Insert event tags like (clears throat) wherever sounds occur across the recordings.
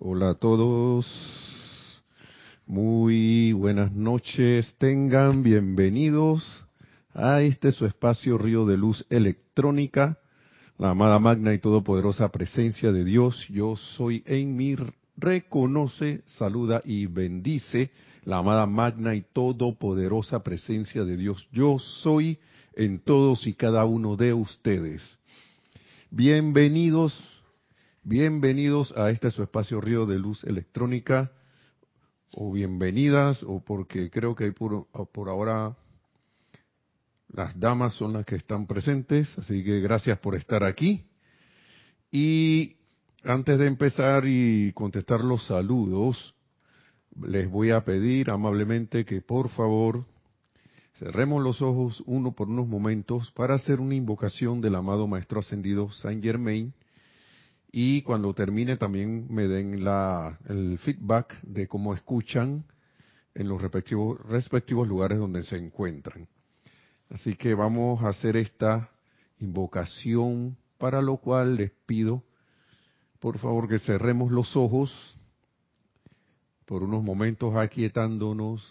Hola a todos. Muy buenas noches. Tengan bienvenidos a este su espacio Río de Luz Electrónica, la amada magna y todopoderosa presencia de Dios. Yo soy en mi reconoce, saluda y bendice la amada magna y todopoderosa presencia de Dios. Yo soy en todos y cada uno de ustedes. Bienvenidos, bienvenidos a este su espacio Río de Luz Electrónica, o bienvenidas, o porque creo que hay por, por ahora las damas son las que están presentes, así que gracias por estar aquí. Y antes de empezar y contestar los saludos, les voy a pedir amablemente que por favor cerremos los ojos uno por unos momentos para hacer una invocación del amado Maestro Ascendido Saint Germain y cuando termine también me den la, el feedback de cómo escuchan en los respectivos, respectivos lugares donde se encuentran. Así que vamos a hacer esta invocación, para lo cual les pido, por favor, que cerremos los ojos por unos momentos aquietándonos,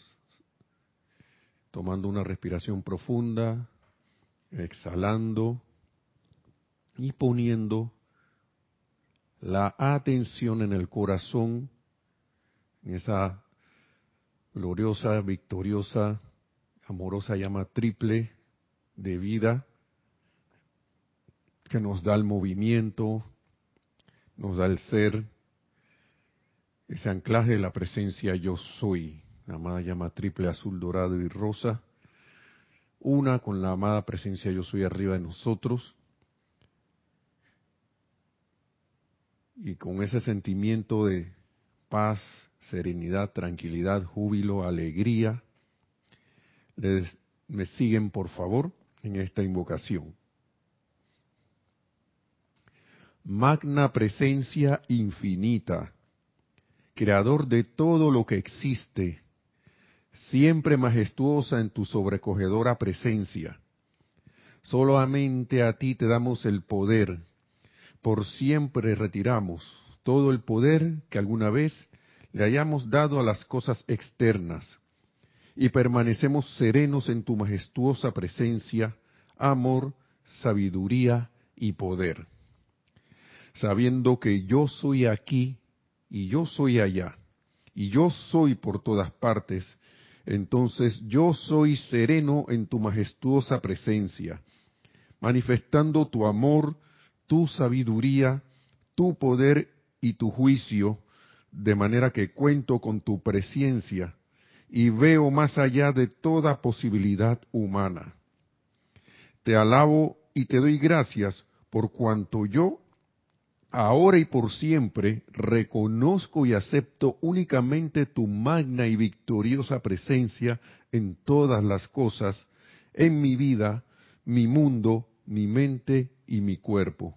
tomando una respiración profunda, exhalando y poniendo la atención en el corazón, en esa gloriosa, victoriosa, amorosa llama triple de vida que nos da el movimiento, nos da el ser, ese anclaje de la presencia yo soy, la amada llama triple azul, dorado y rosa, una con la amada presencia yo soy arriba de nosotros, y con ese sentimiento de paz, serenidad, tranquilidad, júbilo, alegría, me siguen por favor en esta invocación. Magna presencia infinita, creador de todo lo que existe, siempre majestuosa en tu sobrecogedora presencia. Solamente a ti te damos el poder, por siempre retiramos todo el poder que alguna vez le hayamos dado a las cosas externas y permanecemos serenos en tu majestuosa presencia, amor, sabiduría y poder, sabiendo que yo soy aquí y yo soy allá, y yo soy por todas partes, entonces yo soy sereno en tu majestuosa presencia, manifestando tu amor, tu sabiduría, tu poder y tu juicio, de manera que cuento con tu presencia y veo más allá de toda posibilidad humana. Te alabo y te doy gracias por cuanto yo ahora y por siempre reconozco y acepto únicamente tu magna y victoriosa presencia en todas las cosas, en mi vida, mi mundo, mi mente y mi cuerpo.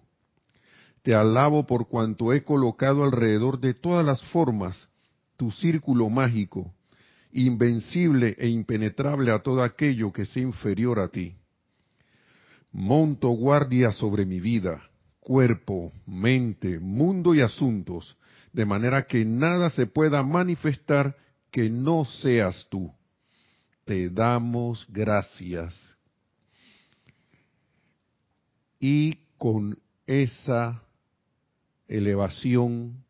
Te alabo por cuanto he colocado alrededor de todas las formas tu círculo mágico, invencible e impenetrable a todo aquello que sea inferior a ti. Monto guardia sobre mi vida, cuerpo, mente, mundo y asuntos, de manera que nada se pueda manifestar que no seas tú. Te damos gracias. Y con esa elevación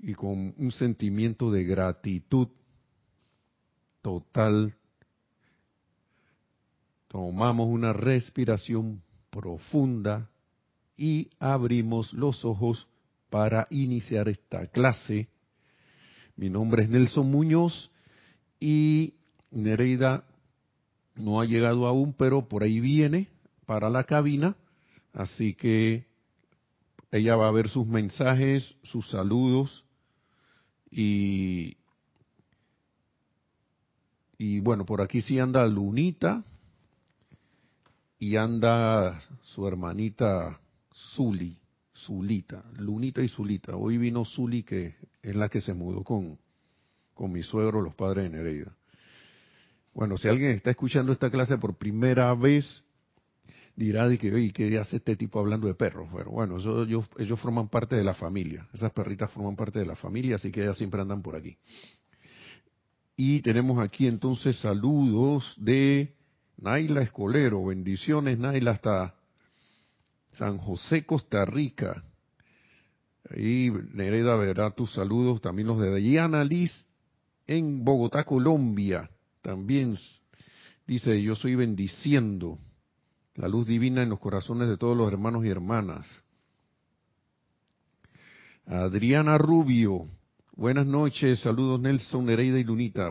y con un sentimiento de gratitud total, tomamos una respiración profunda y abrimos los ojos para iniciar esta clase. Mi nombre es Nelson Muñoz y Nereida no ha llegado aún, pero por ahí viene para la cabina, así que ella va a ver sus mensajes, sus saludos y, y bueno, por aquí sí anda Lunita, y anda su hermanita Zuli, Zulita, Lunita y Zulita. Hoy vino Zuli, que es la que se mudó con, con mi suegro, los padres de Nereida. Bueno, si alguien está escuchando esta clase por primera vez, dirá de que, oye, ¿qué hace este tipo hablando de perros? Pero bueno, ellos, ellos forman parte de la familia. Esas perritas forman parte de la familia, así que ellas siempre andan por aquí. Y tenemos aquí entonces saludos de Naila Escolero. Bendiciones, Naila, hasta San José, Costa Rica. Ahí Nereda verá tus saludos, también los de Diana Liz en Bogotá, Colombia. También dice, yo soy bendiciendo la luz divina en los corazones de todos los hermanos y hermanas. Adriana Rubio, buenas noches, saludos Nelson, Nereida y Lunita.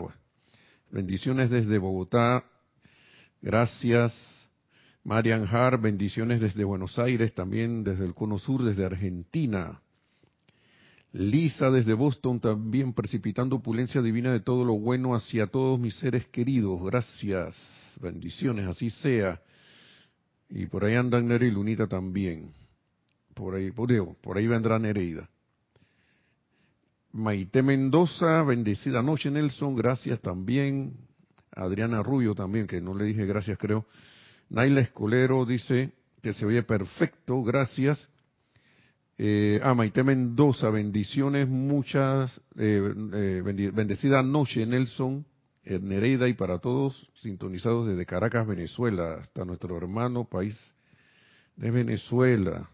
Bendiciones desde Bogotá, gracias. Marian Har, bendiciones desde Buenos Aires, también desde el Cono Sur, desde Argentina. Lisa desde Boston también precipitando opulencia divina de todo lo bueno hacia todos mis seres queridos. Gracias. Bendiciones, así sea. Y por ahí andan Nere y Lunita también. Por ahí, por, por ahí vendrá Nereida. Maite Mendoza, bendecida noche Nelson, gracias también. Adriana Rubio también, que no le dije gracias creo. Naila Escolero dice que se oye perfecto, gracias. Eh, ah, Maite Mendoza, bendiciones, muchas, eh, eh, bendecida noche, Nelson, Nereida y para todos, sintonizados desde Caracas, Venezuela, hasta nuestro hermano país de Venezuela.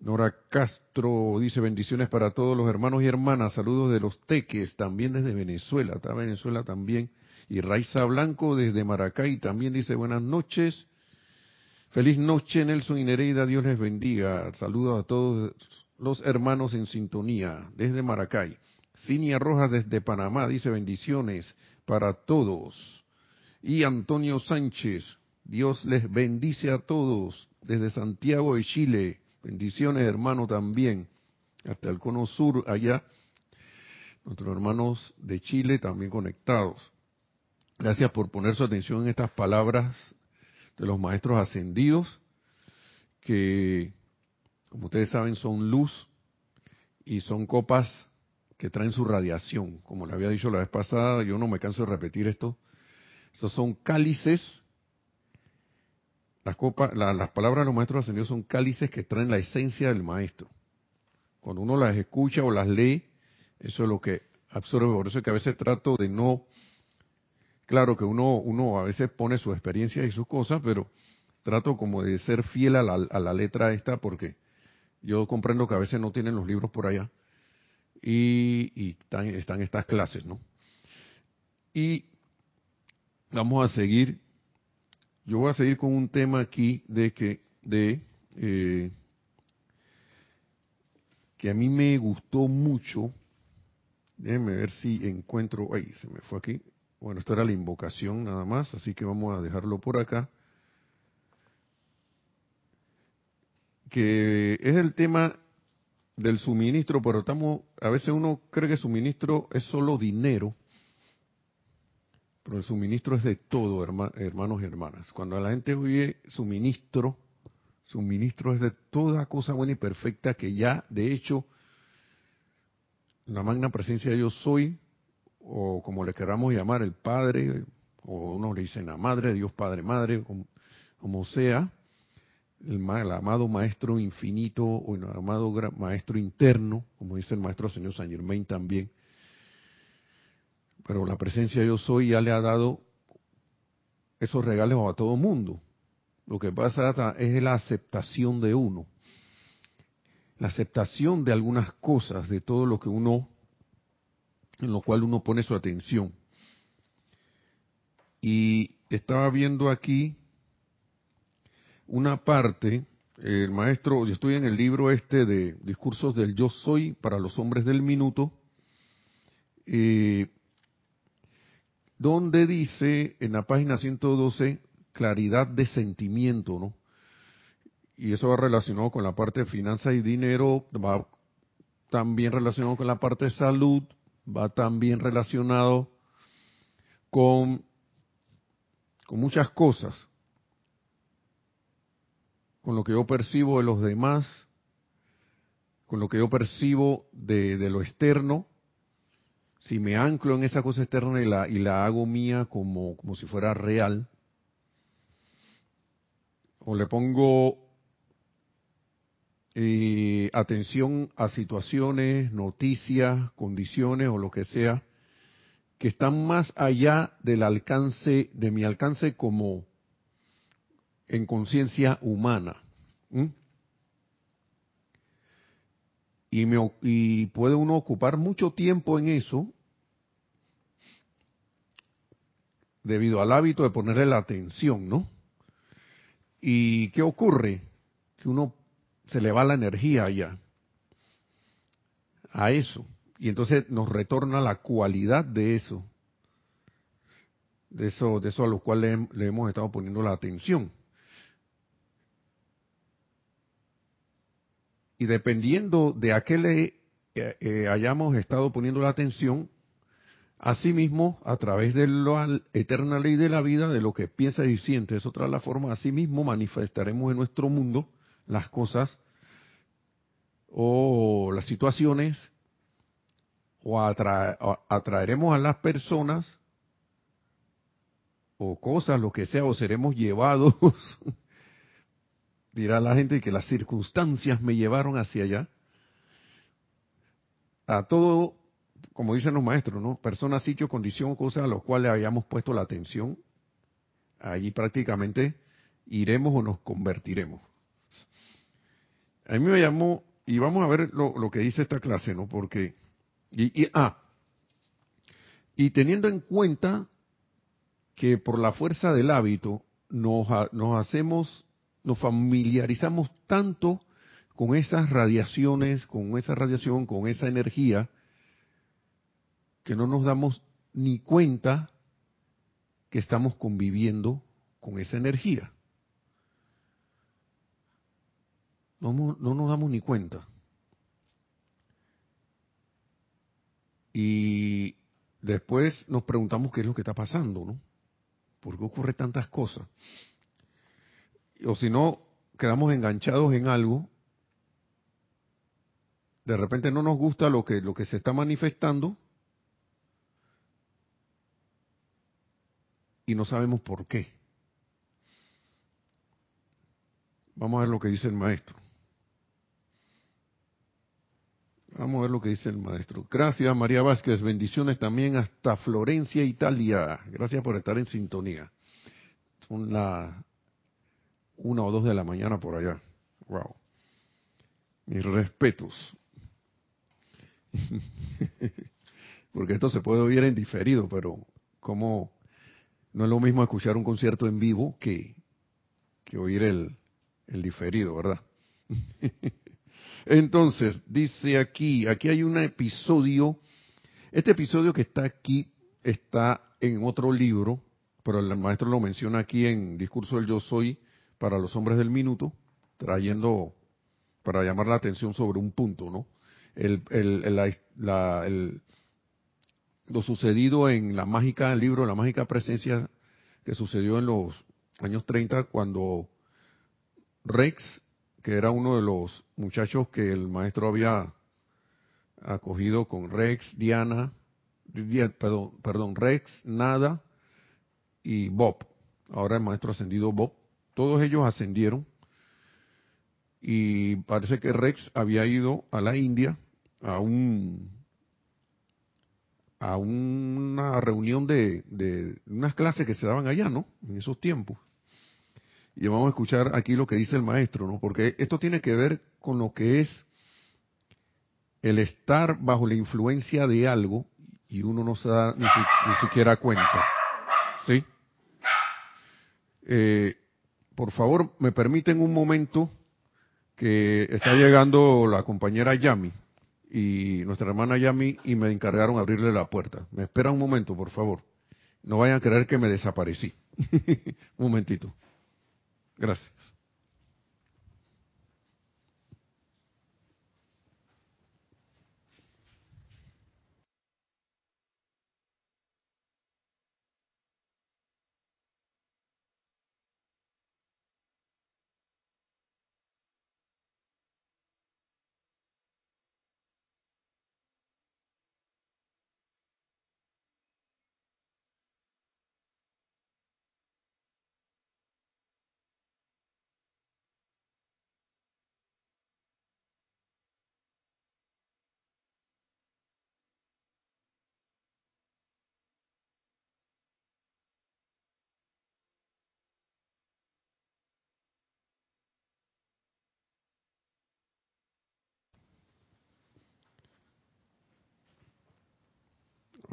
Nora Castro dice bendiciones para todos los hermanos y hermanas, saludos de los teques, también desde Venezuela, está Venezuela también. Y Raiza Blanco desde Maracay también dice buenas noches. Feliz noche, Nelson y Nereida. Dios les bendiga. Saludos a todos los hermanos en sintonía desde Maracay. Cinia Rojas desde Panamá dice bendiciones para todos. Y Antonio Sánchez, Dios les bendice a todos desde Santiago de Chile. Bendiciones, hermano, también. Hasta el cono sur, allá. Nuestros hermanos de Chile también conectados. Gracias por poner su atención en estas palabras de los maestros ascendidos, que, como ustedes saben, son luz y son copas que traen su radiación. Como le había dicho la vez pasada, yo no me canso de repetir esto. Estos son cálices. Las, copas, las palabras de los maestros ascendidos son cálices que traen la esencia del maestro. Cuando uno las escucha o las lee, eso es lo que absorbe. Por eso es que a veces trato de no Claro que uno, uno a veces pone su experiencia y sus cosas, pero trato como de ser fiel a la, a la letra esta porque yo comprendo que a veces no tienen los libros por allá y, y están, están estas clases, ¿no? Y vamos a seguir, yo voy a seguir con un tema aquí de que, de, eh, que a mí me gustó mucho, déjenme ver si encuentro, ay, se me fue aquí, bueno, esto era la invocación nada más, así que vamos a dejarlo por acá. Que es el tema del suministro, pero estamos, a veces uno cree que suministro es solo dinero, pero el suministro es de todo, hermanos y hermanas. Cuando la gente oye suministro, suministro es de toda cosa buena y perfecta que ya, de hecho, la magna presencia de yo soy o como le queramos llamar, el Padre, o uno le dicen la Madre, Dios Padre, Madre, como, sea, el, amado Maestro infinito o el amado Maestro interno, como dice el Maestro Señor Saint Germain también. Pero la presencia yo soy ya le ha dado esos regalos a todo mundo. Lo que pasa es la aceptación de uno, la aceptación de algunas cosas, de todo lo que uno en lo cual uno pone su atención. Y estaba viendo aquí una parte, el maestro, yo estoy en el libro este de discursos del yo soy para los hombres del minuto, eh, donde dice en la página 112 claridad de sentimiento, ¿no? Y eso va relacionado con la parte de finanzas y dinero, va también relacionado con la parte de salud, va también relacionado con, con muchas cosas, con lo que yo percibo de los demás, con lo que yo percibo de, de lo externo, si me anclo en esa cosa externa y la, y la hago mía como, como si fuera real, o le pongo eh, atención a situaciones, noticias, condiciones o lo que sea que están más allá del alcance, de mi alcance como en conciencia humana. Y, me, y puede uno ocupar mucho tiempo en eso debido al hábito de ponerle la atención, ¿no? ¿Y qué ocurre? Que uno se le va la energía allá, a eso. Y entonces nos retorna la cualidad de eso, de eso, de eso a lo cual le, hemos estado poniendo la atención. Y dependiendo de a qué le eh, eh, hayamos estado poniendo la atención, Asimismo, a través de la eterna ley de la vida, de lo que piensa y siente, es otra la forma, asimismo manifestaremos en nuestro mundo las cosas o las situaciones o atraeremos a las personas o cosas, lo que sea, o seremos llevados, (laughs) dirá la gente que las circunstancias me llevaron hacia allá, a todo, como dicen los maestros, ¿no? Persona, sitio, condición, cosas a las cuales hayamos puesto la atención, allí prácticamente iremos o nos convertiremos. A mí me llamó, y vamos a ver lo, que dice esta clase, ¿no? Porque y, ah, y teniendo en cuenta que por la fuerza del hábito nos, nos hacemos, nos familiarizamos tanto con esas radiaciones, con esa radiación, con esa energía, que no nos damos ni cuenta que estamos conviviendo con esa energía. No, no nos damos ni cuenta. Y después nos preguntamos qué es lo que está pasando, ¿no? ¿Por qué ocurre tantas cosas? O si no, quedamos enganchados en algo, de repente no nos gusta lo que, lo que se está manifestando y no sabemos por qué. Vamos a ver lo que dice el maestro. Vamos a ver lo que dice el maestro. Gracias, María Vázquez. Bendiciones también hasta Florencia, Italia. Gracias por estar en sintonía. Son las una o dos de la mañana por allá. Wow. Mis respetos. (laughs) Porque esto se puede oír en diferido, pero como no es lo mismo escuchar un concierto en vivo que, que oír el, el diferido, ¿verdad? (laughs) Entonces, dice aquí, aquí hay un episodio, este episodio que está aquí está en otro libro, pero el maestro lo menciona aquí en Discurso del Yo Soy para los hombres del minuto, trayendo para llamar la atención sobre un punto, ¿no? El, lo sucedido en la mágica, el libro La mágica presencia que sucedió en los años 30 cuando Rex que era uno de los muchachos que el maestro había acogido con Rex, Diana, perdón, Rex, Nada y Bob. Ahora el maestro ascendido Bob. Todos ellos ascendieron y parece que Rex había ido a la India a un a una reunión de, de unas clases que se daban allá, ¿no? En esos tiempos. Y vamos a escuchar aquí lo que dice el maestro, ¿no? Porque esto tiene que ver con lo que es el estar bajo la influencia de algo y uno no se da ni, siquiera cuenta. ¿Sí? Eh, por favor, me permiten un momento que está llegando la compañera Yami y nuestra hermana Yami y me encargaron abrirle la puerta. Me espera un momento, por favor. No vayan a creer que me desaparecí. (laughs) un momentito. Gracias.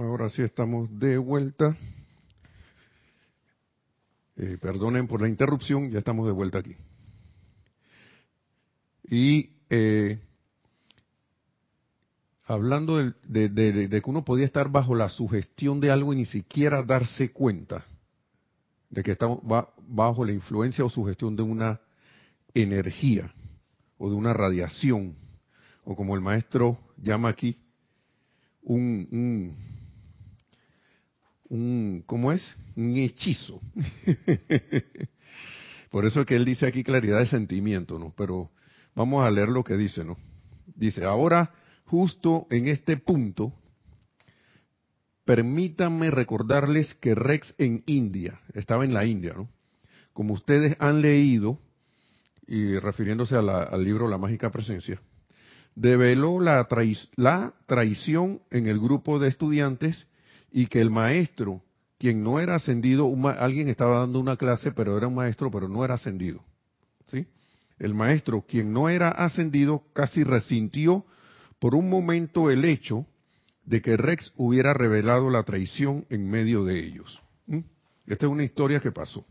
Ahora sí estamos de vuelta. Eh, perdonen por la interrupción, ya estamos de vuelta aquí. Y eh, hablando de, de, que uno podía estar bajo la sugestión de algo y ni siquiera darse cuenta de que estamos bajo la influencia o sugestión de una energía o de una radiación, o como el maestro llama aquí, un, un, un ¿cómo es? Un hechizo. (laughs) Por eso es que él dice aquí claridad de sentimiento, ¿no? Pero vamos a leer lo que dice, ¿no? Dice, ahora justo en este punto, permítanme recordarles que Rex en India, estaba en la India, ¿no? Como ustedes han leído, y refiriéndose al libro La Mágica Presencia, develó la, la traición en el grupo de estudiantes y que el maestro, quien no era ascendido, alguien estaba dando una clase, pero era un maestro, pero no era ascendido. ¿sí? El maestro, quien no era ascendido, casi resintió por un momento el hecho de que Rex hubiera revelado la traición en medio de ellos. Esta es una historia que pasó.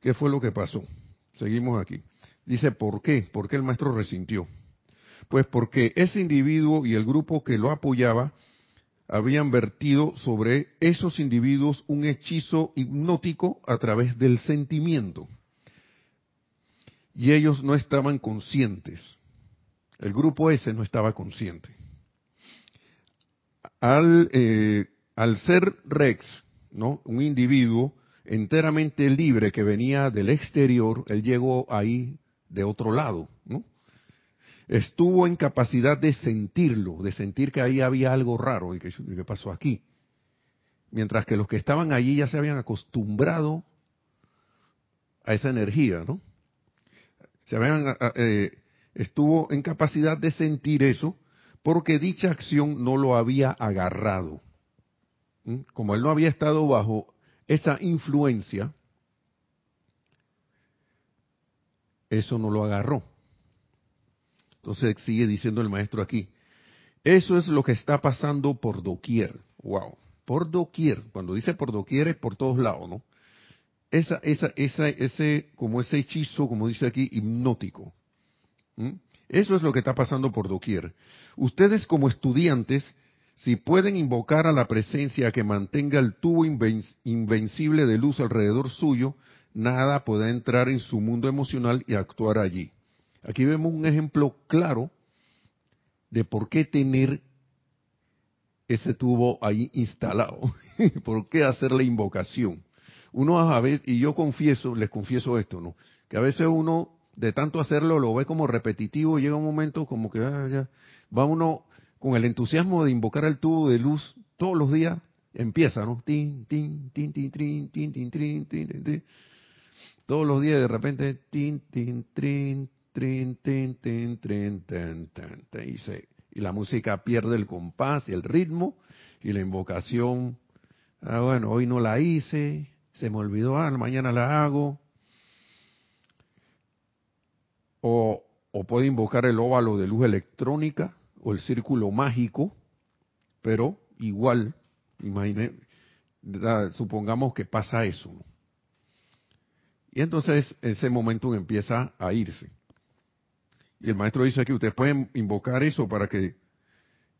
¿Qué fue lo que pasó? Seguimos aquí. Dice, ¿por qué? ¿Por qué el maestro resintió? Pues porque ese individuo y el grupo que lo apoyaba habían vertido sobre esos individuos un hechizo hipnótico a través del sentimiento. Y ellos no estaban conscientes. El grupo ese no estaba consciente. Al, eh, al ser Rex, ¿no? Un individuo enteramente libre que venía del exterior, él llegó ahí de otro lado, ¿no? Estuvo en capacidad de sentirlo, de sentir que ahí había algo raro y que, pasó aquí. Mientras que los que estaban allí ya se habían acostumbrado a esa energía, ¿no? Se habían eh, estuvo en capacidad de sentir eso porque dicha acción no lo había agarrado. Como él no había estado bajo esa influencia, eso no lo agarró. Entonces sigue diciendo el maestro aquí, eso es lo que está pasando por doquier. Wow, por doquier. Cuando dice por doquier es por todos lados, ¿no? Esa, esa, esa, ese, como ese hechizo, como dice aquí, hipnótico. ¿Mm? Eso es lo que está pasando por doquier. Ustedes como estudiantes, si pueden invocar a la presencia que mantenga el tubo invencible de luz alrededor suyo, nada puede entrar en su mundo emocional y actuar allí. Aquí vemos un ejemplo claro de por qué tener ese tubo ahí instalado, (laughs) por qué hacer la invocación. Uno a veces, y yo confieso, les confieso esto, ¿no? Que a veces uno de tanto hacerlo lo ve como repetitivo llega un momento como que ah, ya, va uno con el entusiasmo de invocar el tubo de luz todos los días, empieza, ¿no? Tin, tin, tin, tin, tin, tin, tin, tin, tin, tin, Todos los días de repente, tin, tin, tin, tin, tin, y, se, y la música pierde el compás y el ritmo y la invocación, ah, bueno, hoy no la hice, se me olvidó, ah, mañana la hago, o, puede invocar el óvalo de luz electrónica o el círculo mágico, pero igual, imagine, supongamos que pasa eso. Y entonces ese momento empieza a irse. Y el maestro dice aquí, ustedes pueden invocar eso para que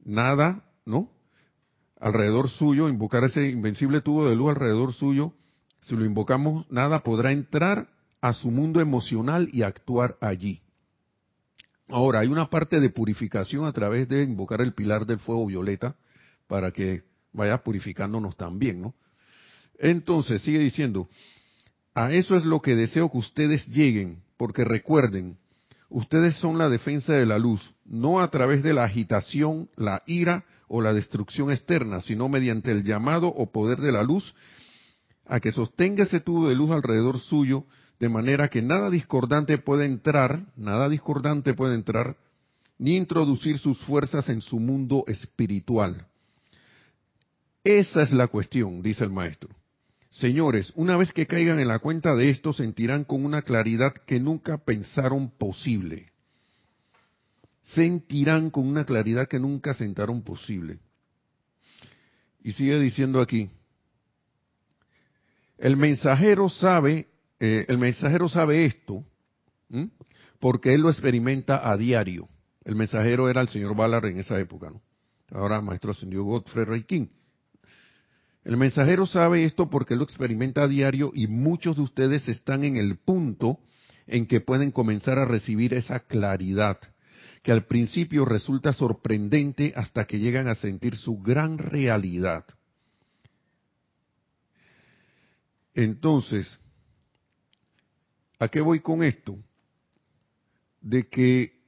nada, ¿no? Alrededor suyo, invocar ese invencible tubo de luz alrededor suyo, si lo invocamos, nada podrá entrar a su mundo emocional y actuar allí. Ahora, hay una parte de purificación a través de invocar el pilar del fuego violeta para que vaya purificándonos también, ¿no? Entonces, sigue diciendo, a eso es lo que deseo que ustedes lleguen, porque recuerden, ustedes son la defensa de la luz, no a través de la agitación, la ira o la destrucción externa, sino mediante el llamado o poder de la luz, a que sostenga ese tubo de luz alrededor suyo de manera que nada discordante puede entrar, nada discordante puede entrar, ni introducir sus fuerzas en su mundo espiritual. Esa es la cuestión, dice el maestro. Señores, una vez que caigan en la cuenta de esto, sentirán con una claridad que nunca pensaron posible. Sentirán con una claridad que nunca sentaron posible. Y sigue diciendo aquí, el mensajero sabe, eh, el mensajero sabe esto, porque él lo experimenta a diario. El mensajero era el señor Ballard en esa época, ¿no? Ahora maestro ascendió Godfrey Ray King. El mensajero sabe esto porque lo experimenta a diario y muchos de ustedes están en el punto en que pueden comenzar a recibir esa claridad, que al principio resulta sorprendente hasta que llegan a sentir su gran realidad. Entonces, ¿a qué voy con esto? De que,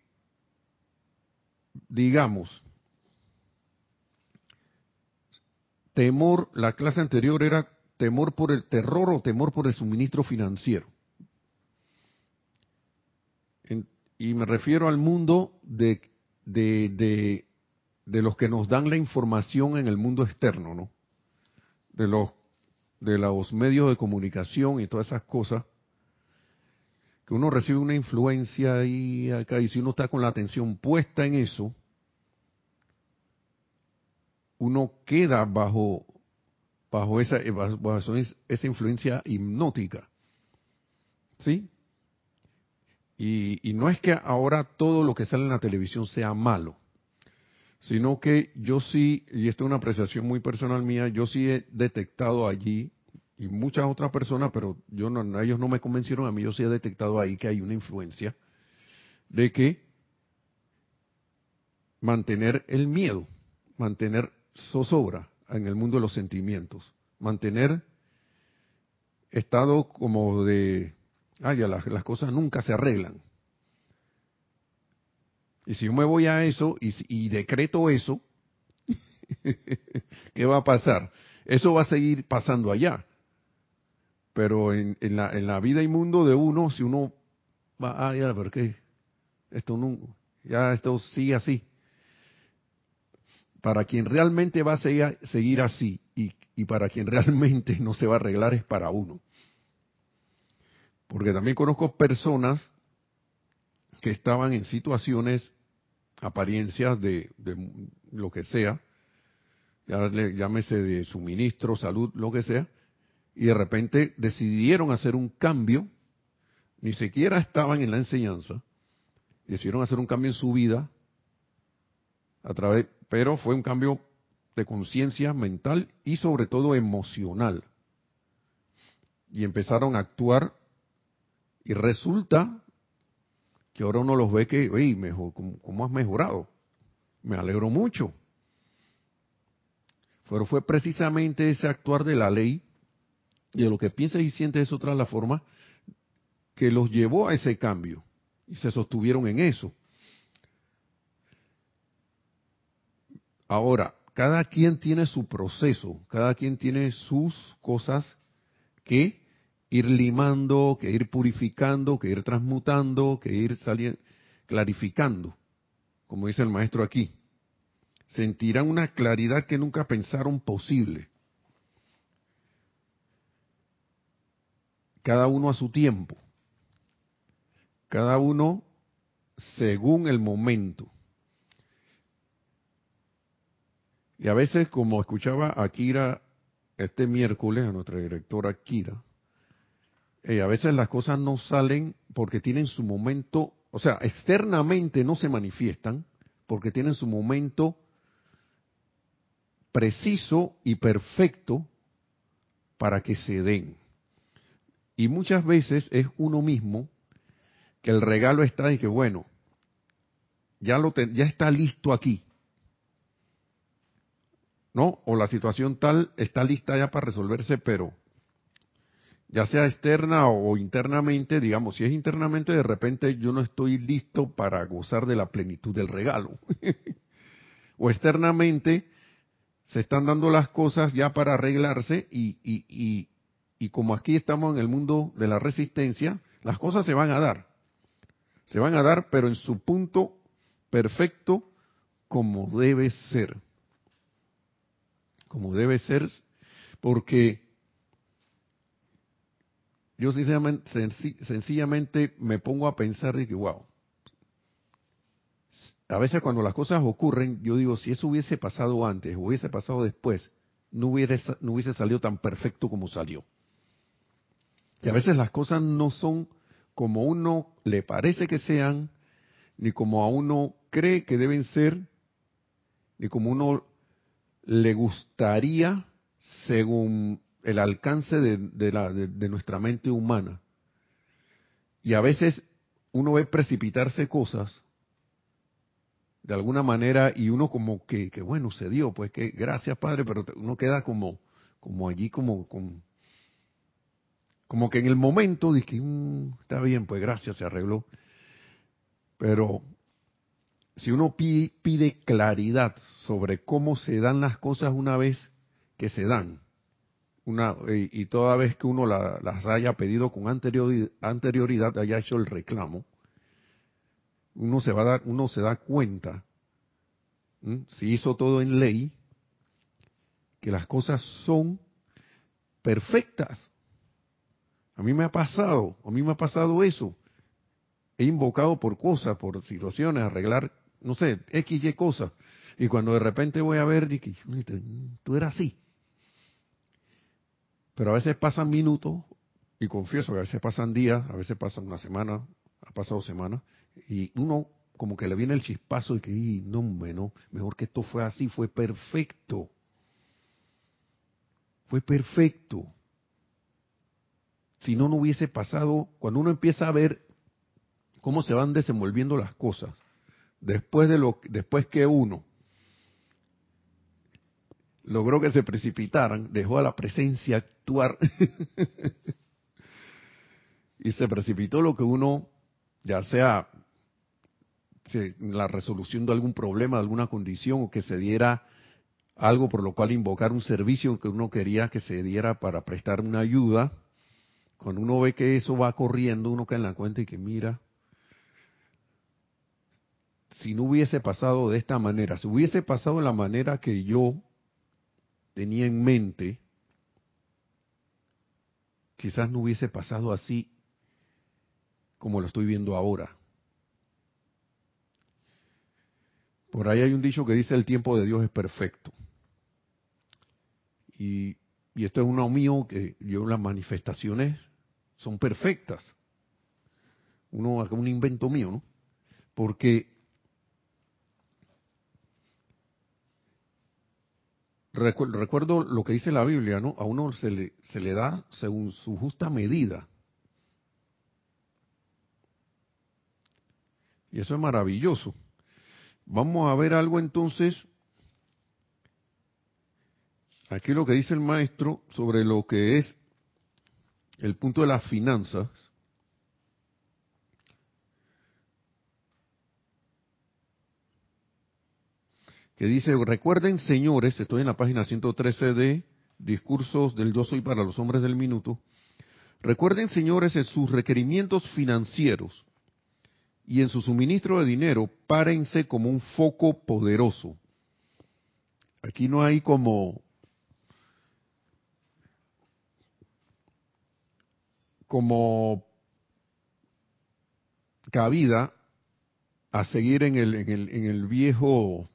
digamos, temor, la clase anterior era temor por el terror o temor por el suministro financiero. y me refiero al mundo de, de, de, los que nos dan la información en el mundo externo, ¿no? De los de los medios de comunicación y todas esas cosas, que uno recibe una influencia ahí acá, y si uno está con la atención puesta en eso, uno queda bajo, bajo, esa, bajo esa influencia hipnótica. ¿Sí? Y, no es que ahora todo lo que sale en la televisión sea malo, sino que yo sí, y esto es una apreciación muy personal mía, yo sí he detectado allí, y muchas otras personas, pero yo no, ellos no me convencieron, a mí yo sí he detectado ahí que hay una influencia de que mantener el miedo, mantener zozobra en el mundo de los sentimientos, mantener estado como de, ya las, las cosas nunca se arreglan, y si yo me voy a eso y, decreto eso, (laughs) ¿qué va a pasar? Eso va a seguir pasando allá. Pero en, la, en la vida y mundo de uno, si uno va, ah, ya, ¿por qué? Esto no, ya esto sigue así. Para quien realmente va a seguir, seguir así y, para quien realmente no se va a arreglar es para uno. Porque también conozco personas que estaban en situaciones apariencias de, lo que sea, llámese de suministro, salud, lo que sea, y de repente decidieron hacer un cambio, ni siquiera estaban en la enseñanza, decidieron hacer un cambio en su vida, a través, pero fue un cambio de conciencia mental y sobre todo emocional. Y empezaron a actuar y resulta que ahora uno los ve que, oye, mejor, ¿cómo, has mejorado? Me alegro mucho. Pero fue precisamente ese actuar de la ley y de lo que piensas y sientes es otra la forma que los llevó a ese cambio y se sostuvieron en eso. Ahora, cada quien tiene su proceso, cada quien tiene sus cosas que ir limando, que ir purificando, que ir transmutando, que ir saliendo, clarificando, como dice el maestro aquí. Sentirán una claridad que nunca pensaron posible. Cada uno a su tiempo. Cada uno según el momento. Y a veces, como escuchaba a Kira este miércoles, a nuestra directora Kira, eh, a veces las cosas no salen porque tienen su momento, o sea, externamente no se manifiestan porque tienen su momento preciso y perfecto para que se den. Y muchas veces es uno mismo que el regalo está y que bueno, ya lo ya está listo aquí. ¿No? O la situación tal está lista ya para resolverse, pero ya sea externa o internamente, digamos, si es internamente, de repente yo no estoy listo para gozar de la plenitud del regalo. (laughs) o externamente se están dando las cosas ya para arreglarse y, y, y, y como aquí estamos en el mundo de la resistencia, las cosas se van a dar. Se van a dar, pero en su punto perfecto como debe ser. Como debe ser, porque yo sencillamente, me pongo a pensar y que, wow, a veces cuando las cosas ocurren, yo digo, si eso hubiese pasado antes, hubiese pasado después, no hubiese, no hubiese salido tan perfecto como salió. Que a veces las cosas no son como uno le parece que sean, ni como a uno cree que deben ser, ni como uno le gustaría según el alcance de, la, de, nuestra mente humana. Y a veces uno ve precipitarse cosas de alguna manera y uno como que, bueno, se dio, pues que gracias Padre, pero uno queda como, como allí como, como, como que en el momento dije, mm, está bien, pues gracias, se arregló. Pero si uno pide, claridad sobre cómo se dan las cosas una vez que se dan, una, y, toda vez que uno las haya pedido con anterioridad, haya hecho el reclamo, uno se va a dar, uno se da cuenta, si hizo todo en ley, que las cosas son perfectas. A mí me ha pasado, a mí me ha pasado eso. He invocado por cosas, por situaciones, arreglar no sé, X, Y cosas. Y cuando de repente voy a ver, dije, tú eras así. Pero a veces pasan minutos, y confieso que a veces pasan días, a veces pasan una semana, ha pasado semanas, y uno como que le viene el chispazo y que, no, no, mejor que esto fue así, fue perfecto. Fue perfecto. Si no, no hubiese pasado, cuando uno empieza a ver cómo se van desenvolviendo las cosas, después de lo después que uno logró que se precipitaran, dejó a la presencia actuar (laughs) y se precipitó lo que uno, ya sea la resolución de algún problema, de alguna condición, o que se diera algo por lo cual invocar un servicio que uno quería que se diera para prestar una ayuda, cuando uno ve que eso va corriendo, uno cae en la cuenta y que mira, si no hubiese pasado de esta manera, si hubiese pasado de la manera que yo tenía en mente, quizás no hubiese pasado así como lo estoy viendo ahora. Por ahí hay un dicho que dice el tiempo de Dios es perfecto. Y, esto es uno mío que yo las manifestaciones son perfectas. Uno un invento mío, ¿no? Porque recuerdo lo que dice la Biblia, ¿no? A uno se le, se le da según su justa medida. Y eso es maravilloso. Vamos a ver algo entonces. Aquí lo que dice el maestro sobre lo que es el punto de las finanzas. Que dice, recuerden señores, estoy en la página 113 de Discursos del Yo Soy para los Hombres del Minuto, recuerden señores en sus requerimientos financieros y en su suministro de dinero, párense como un foco poderoso. Aquí no hay como como cabida a seguir en el, en el, en el viejo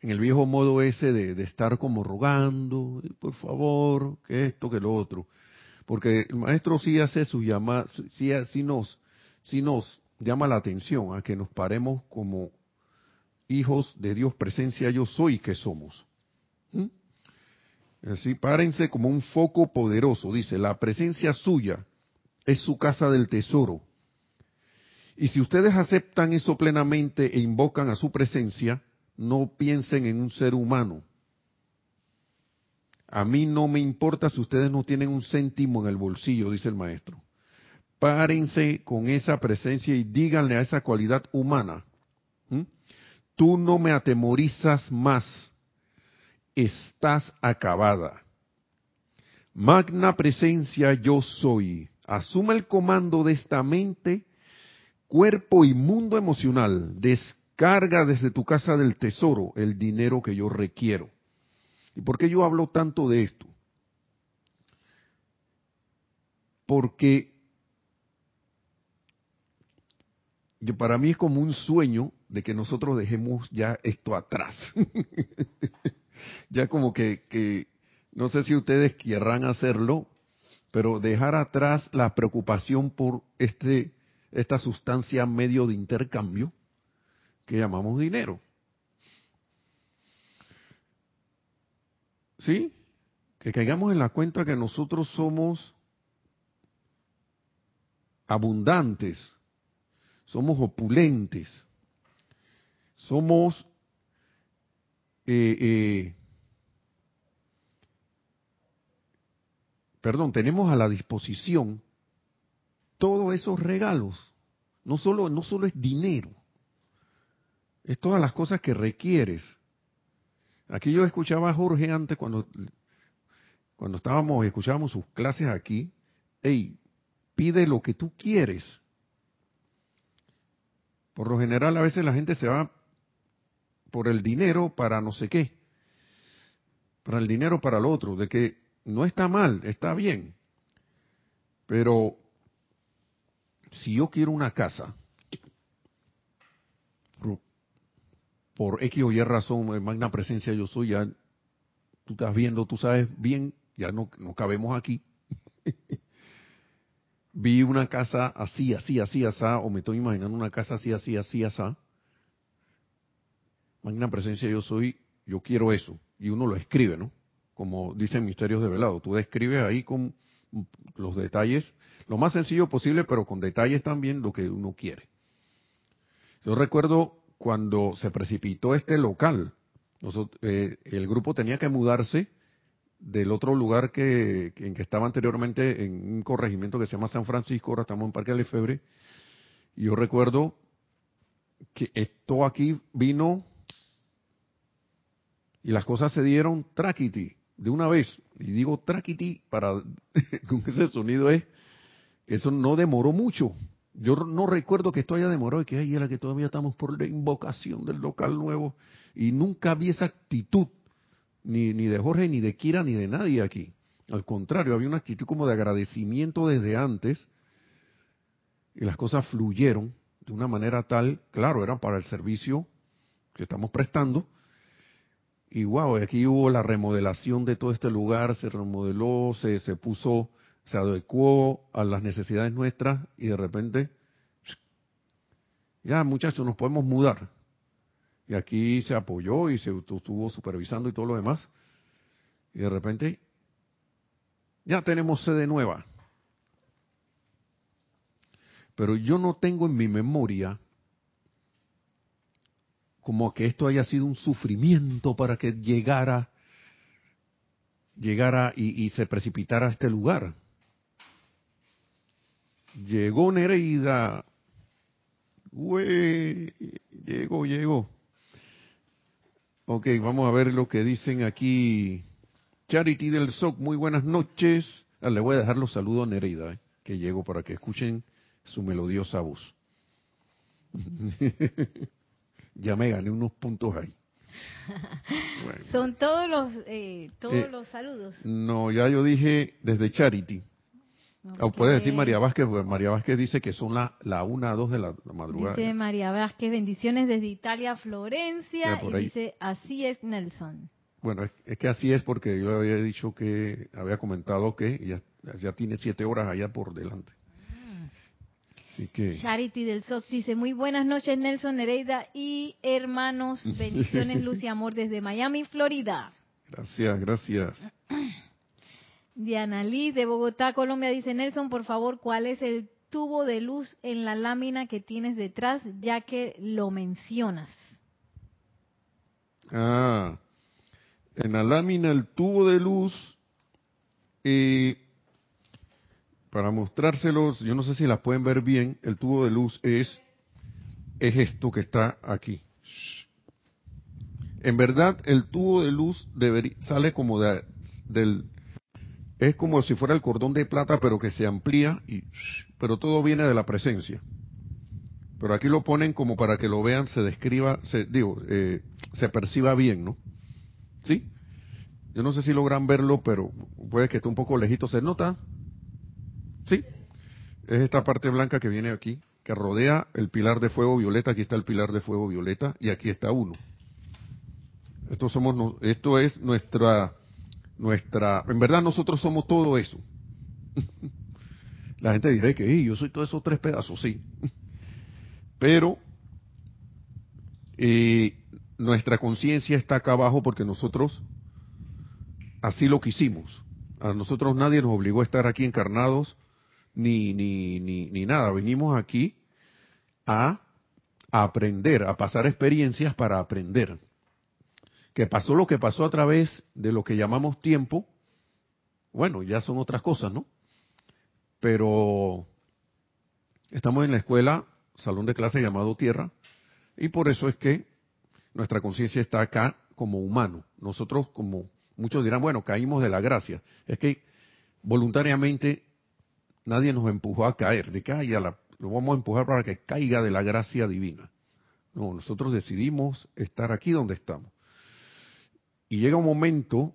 en el viejo modo ese de, estar como rogando, por favor, que esto, que lo otro. Porque el maestro sí hace su llamada, sí, nos, sí nos llama la atención a que nos paremos como hijos de Dios, presencia yo soy que somos. ¿Mm? Así, párense como un foco poderoso, dice, la presencia suya es su casa del tesoro. Y si ustedes aceptan eso plenamente e invocan a su presencia, no piensen en un ser humano. A mí no me importa si ustedes no tienen un céntimo en el bolsillo, dice el maestro. Párense con esa presencia y díganle a esa cualidad humana, tú no me atemorizas más, estás acabada. Magna presencia yo soy. Asume el comando de esta mente, cuerpo y mundo emocional. Carga desde tu casa del tesoro el dinero que yo requiero. ¿Y por qué yo hablo tanto de esto? Porque para mí es como un sueño de que nosotros dejemos ya esto atrás. (laughs) ya como que, que, no sé si ustedes querrán hacerlo, pero dejar atrás la preocupación por este, esta sustancia medio de intercambio que llamamos dinero. ¿Sí? Que caigamos en la cuenta que nosotros somos abundantes, somos opulentes, somos eh, eh, perdón, tenemos a la disposición todos esos regalos. No solo, no solo es dinero, es todas las cosas que requieres. Aquí yo escuchaba a Jorge antes cuando, cuando estábamos, escuchábamos sus clases aquí. Hey, pide lo que tú quieres. Por lo general a veces la gente se va por el dinero para no sé qué. Para el dinero para el otro. De que no está mal, está bien. Pero si yo quiero una casa, por X o Y razón, magna presencia yo soy, ya tú estás viendo, tú sabes bien, ya no, no cabemos aquí. (laughs) Vi una casa así, así, así, así, o me estoy imaginando una casa así, así, así, así. Magna presencia yo soy, yo quiero eso. Y uno lo escribe, ¿no? como dicen Misterios de Velado. Tú describes ahí con los detalles, lo más sencillo posible, pero con detalles también lo que uno quiere. Yo recuerdo cuando se precipitó este local, eh, el grupo tenía que mudarse del otro lugar que, en que estaba anteriormente en un corregimiento que se llama San Francisco, ahora estamos en Parque de Lefebre, y yo recuerdo que esto aquí vino y las cosas se dieron traquiti de una vez, y digo traquiti para (laughs) con ese sonido es, eso no demoró mucho. Yo no recuerdo que esto haya demorado y que ahí era que todavía estamos por la invocación del local nuevo y nunca vi esa actitud ni, de Jorge, ni de Kira, ni de nadie aquí. Al contrario, había una actitud como de agradecimiento desde antes y las cosas fluyeron de una manera tal, claro, eran para el servicio que estamos prestando, y wow, aquí hubo la remodelación de todo este lugar, se remodeló, se, se puso, se adecuó a las necesidades nuestras y de repente, ya muchachos, nos podemos mudar. Y aquí se apoyó y se estuvo supervisando y todo lo demás. Y de repente, ya tenemos sede nueva. Pero yo no tengo en mi memoria como que esto haya sido un sufrimiento para que llegara, llegara y, se precipitara a este lugar. Llegó Nereida. Ué, llegó, llegó. Ok, vamos a ver lo que dicen aquí. Charity del SOC, muy buenas noches. Ah, le voy a dejar los saludos a Nereida, eh, que llegó para que escuchen su melodiosa voz. (laughs) ya me gané unos puntos ahí. (laughs) Son todos los eh, todos eh, los saludos. No, ya yo dije desde Charity. O puede decir María Vázquez, porque María Vázquez dice que son la, la una, dos de la, madrugada. Dice María Vázquez, bendiciones desde Italia, Florencia, y dice, así es Nelson. Bueno, es, que así es porque yo había dicho que, había comentado que ya, ya tiene siete horas allá por delante. Charity del SOC dice, muy buenas noches Nelson Nereida y hermanos, (laughs) bendiciones, luz y amor desde Miami, Florida. Gracias, gracias. (clears throat) Diana Liz de Bogotá, Colombia dice, Nelson, por favor, ¿cuál es el tubo de luz en la lámina que tienes detrás, ya que lo mencionas? Ah, en la lámina el tubo de luz eh, para mostrárselos, yo no sé si las pueden ver bien, el tubo de luz es, es esto que está aquí. En verdad, el tubo de luz sale como de, del, es como si fuera el cordón de plata, pero que se amplía, y, pero todo viene de la presencia. Pero aquí lo ponen como para que lo vean, se describa, se, digo, eh, se perciba bien, ¿no? ¿Sí? Yo no sé si logran verlo, pero puede que esté un poco lejito. ¿Se nota? Sí, es esta parte blanca que viene aquí, que rodea el pilar de fuego violeta. Aquí está el pilar de fuego violeta y aquí está uno. Esto somos, esto es nuestra, nuestra, en verdad nosotros somos todo eso. (laughs) La gente dirá que yo soy todos esos tres pedazos, sí. (laughs) Pero eh, nuestra conciencia está acá abajo porque nosotros así lo quisimos. A nosotros nadie nos obligó a estar aquí encarnados ni, ni, ni, ni nada. Venimos aquí a aprender, a pasar experiencias para aprender. Que pasó lo que pasó a través de lo que llamamos tiempo, bueno, ya son otras cosas, ¿no? Pero estamos en la escuela, salón de clase llamado Tierra, y por eso es que nuestra conciencia está acá como humano. Nosotros, como muchos dirán, bueno, caímos de la gracia. Es que voluntariamente nadie nos empujó a caer, de que la, lo vamos a empujar para que caiga de la gracia divina. No, nosotros decidimos estar aquí donde estamos. Y llega un momento,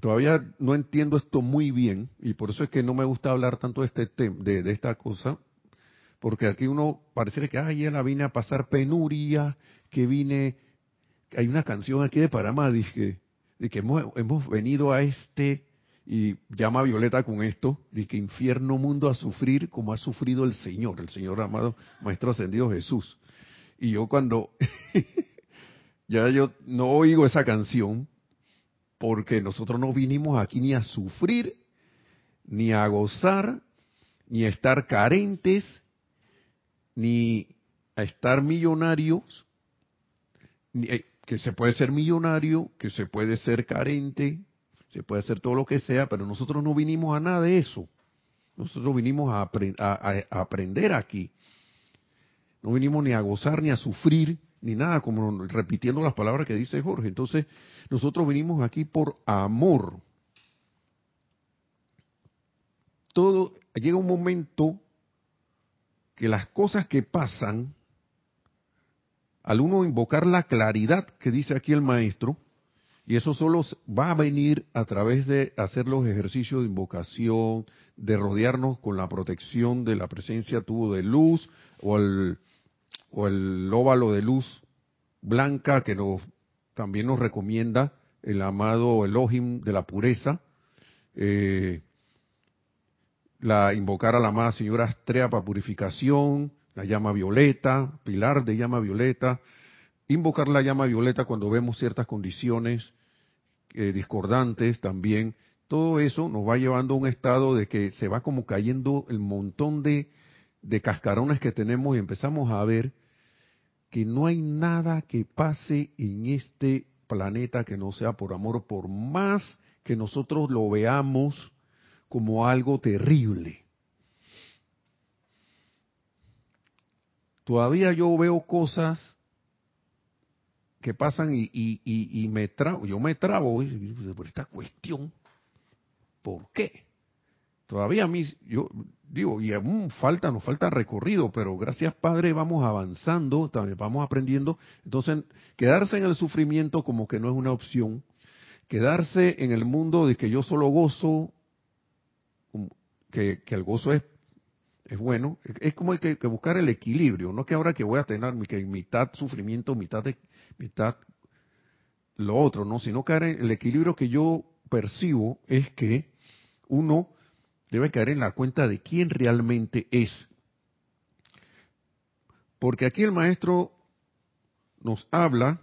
todavía no entiendo esto muy bien, y por eso es que no me gusta hablar tanto de, este de, de esta cosa, porque aquí uno parece que, ay, la vine a pasar penuria, que vine, hay una canción aquí de Panamá, dije, de que hemos, hemos venido a este y llama a Violeta con esto, de que infierno mundo a sufrir como ha sufrido el Señor, el Señor amado Maestro Ascendido Jesús. Y yo cuando, (laughs) ya yo no oigo esa canción, porque nosotros no vinimos aquí ni a sufrir, ni a gozar, ni a estar carentes, ni a estar millonarios, eh, que se puede ser millonario, que se puede ser carente, se puede hacer todo lo que sea, pero nosotros no vinimos a nada de eso. Nosotros vinimos a, aprender aquí. No vinimos ni a gozar, ni a sufrir, ni nada, como repitiendo las palabras que dice Jorge. Entonces, nosotros vinimos aquí por amor. Todo, llega un momento que las cosas que pasan, al uno invocar la claridad que dice aquí el maestro, y eso solo va a venir a través de hacer los ejercicios de invocación, de rodearnos con la protección de la presencia tubo de luz o el, o el óvalo de luz blanca que nos, también nos recomienda el amado Elohim de la pureza. Eh, la invocar a la amada señora Astrea para purificación, la llama violeta, pilar de llama violeta, invocar la llama violeta cuando vemos ciertas condiciones eh, discordantes también, todo eso nos va llevando a un estado de que se va como cayendo el montón de, de cascarones que tenemos y empezamos a ver que no hay nada que pase en este planeta que no sea por amor, por más que nosotros lo veamos como algo terrible. Todavía yo veo cosas que pasan y, y, y, me trabo, yo me trabo por esta cuestión. ¿Por qué? Todavía a yo digo, y aún falta, nos falta recorrido, pero gracias Padre vamos avanzando, también vamos aprendiendo. Entonces, quedarse en el sufrimiento como que no es una opción. Quedarse en el mundo de que yo solo gozo, que, que el gozo es es bueno, es como hay que, buscar el equilibrio, no que ahora que voy a tener que mitad sufrimiento, mitad de, mitad lo otro, no, sino que el equilibrio que yo percibo es que uno debe caer en la cuenta de quién realmente es. Porque aquí el maestro nos habla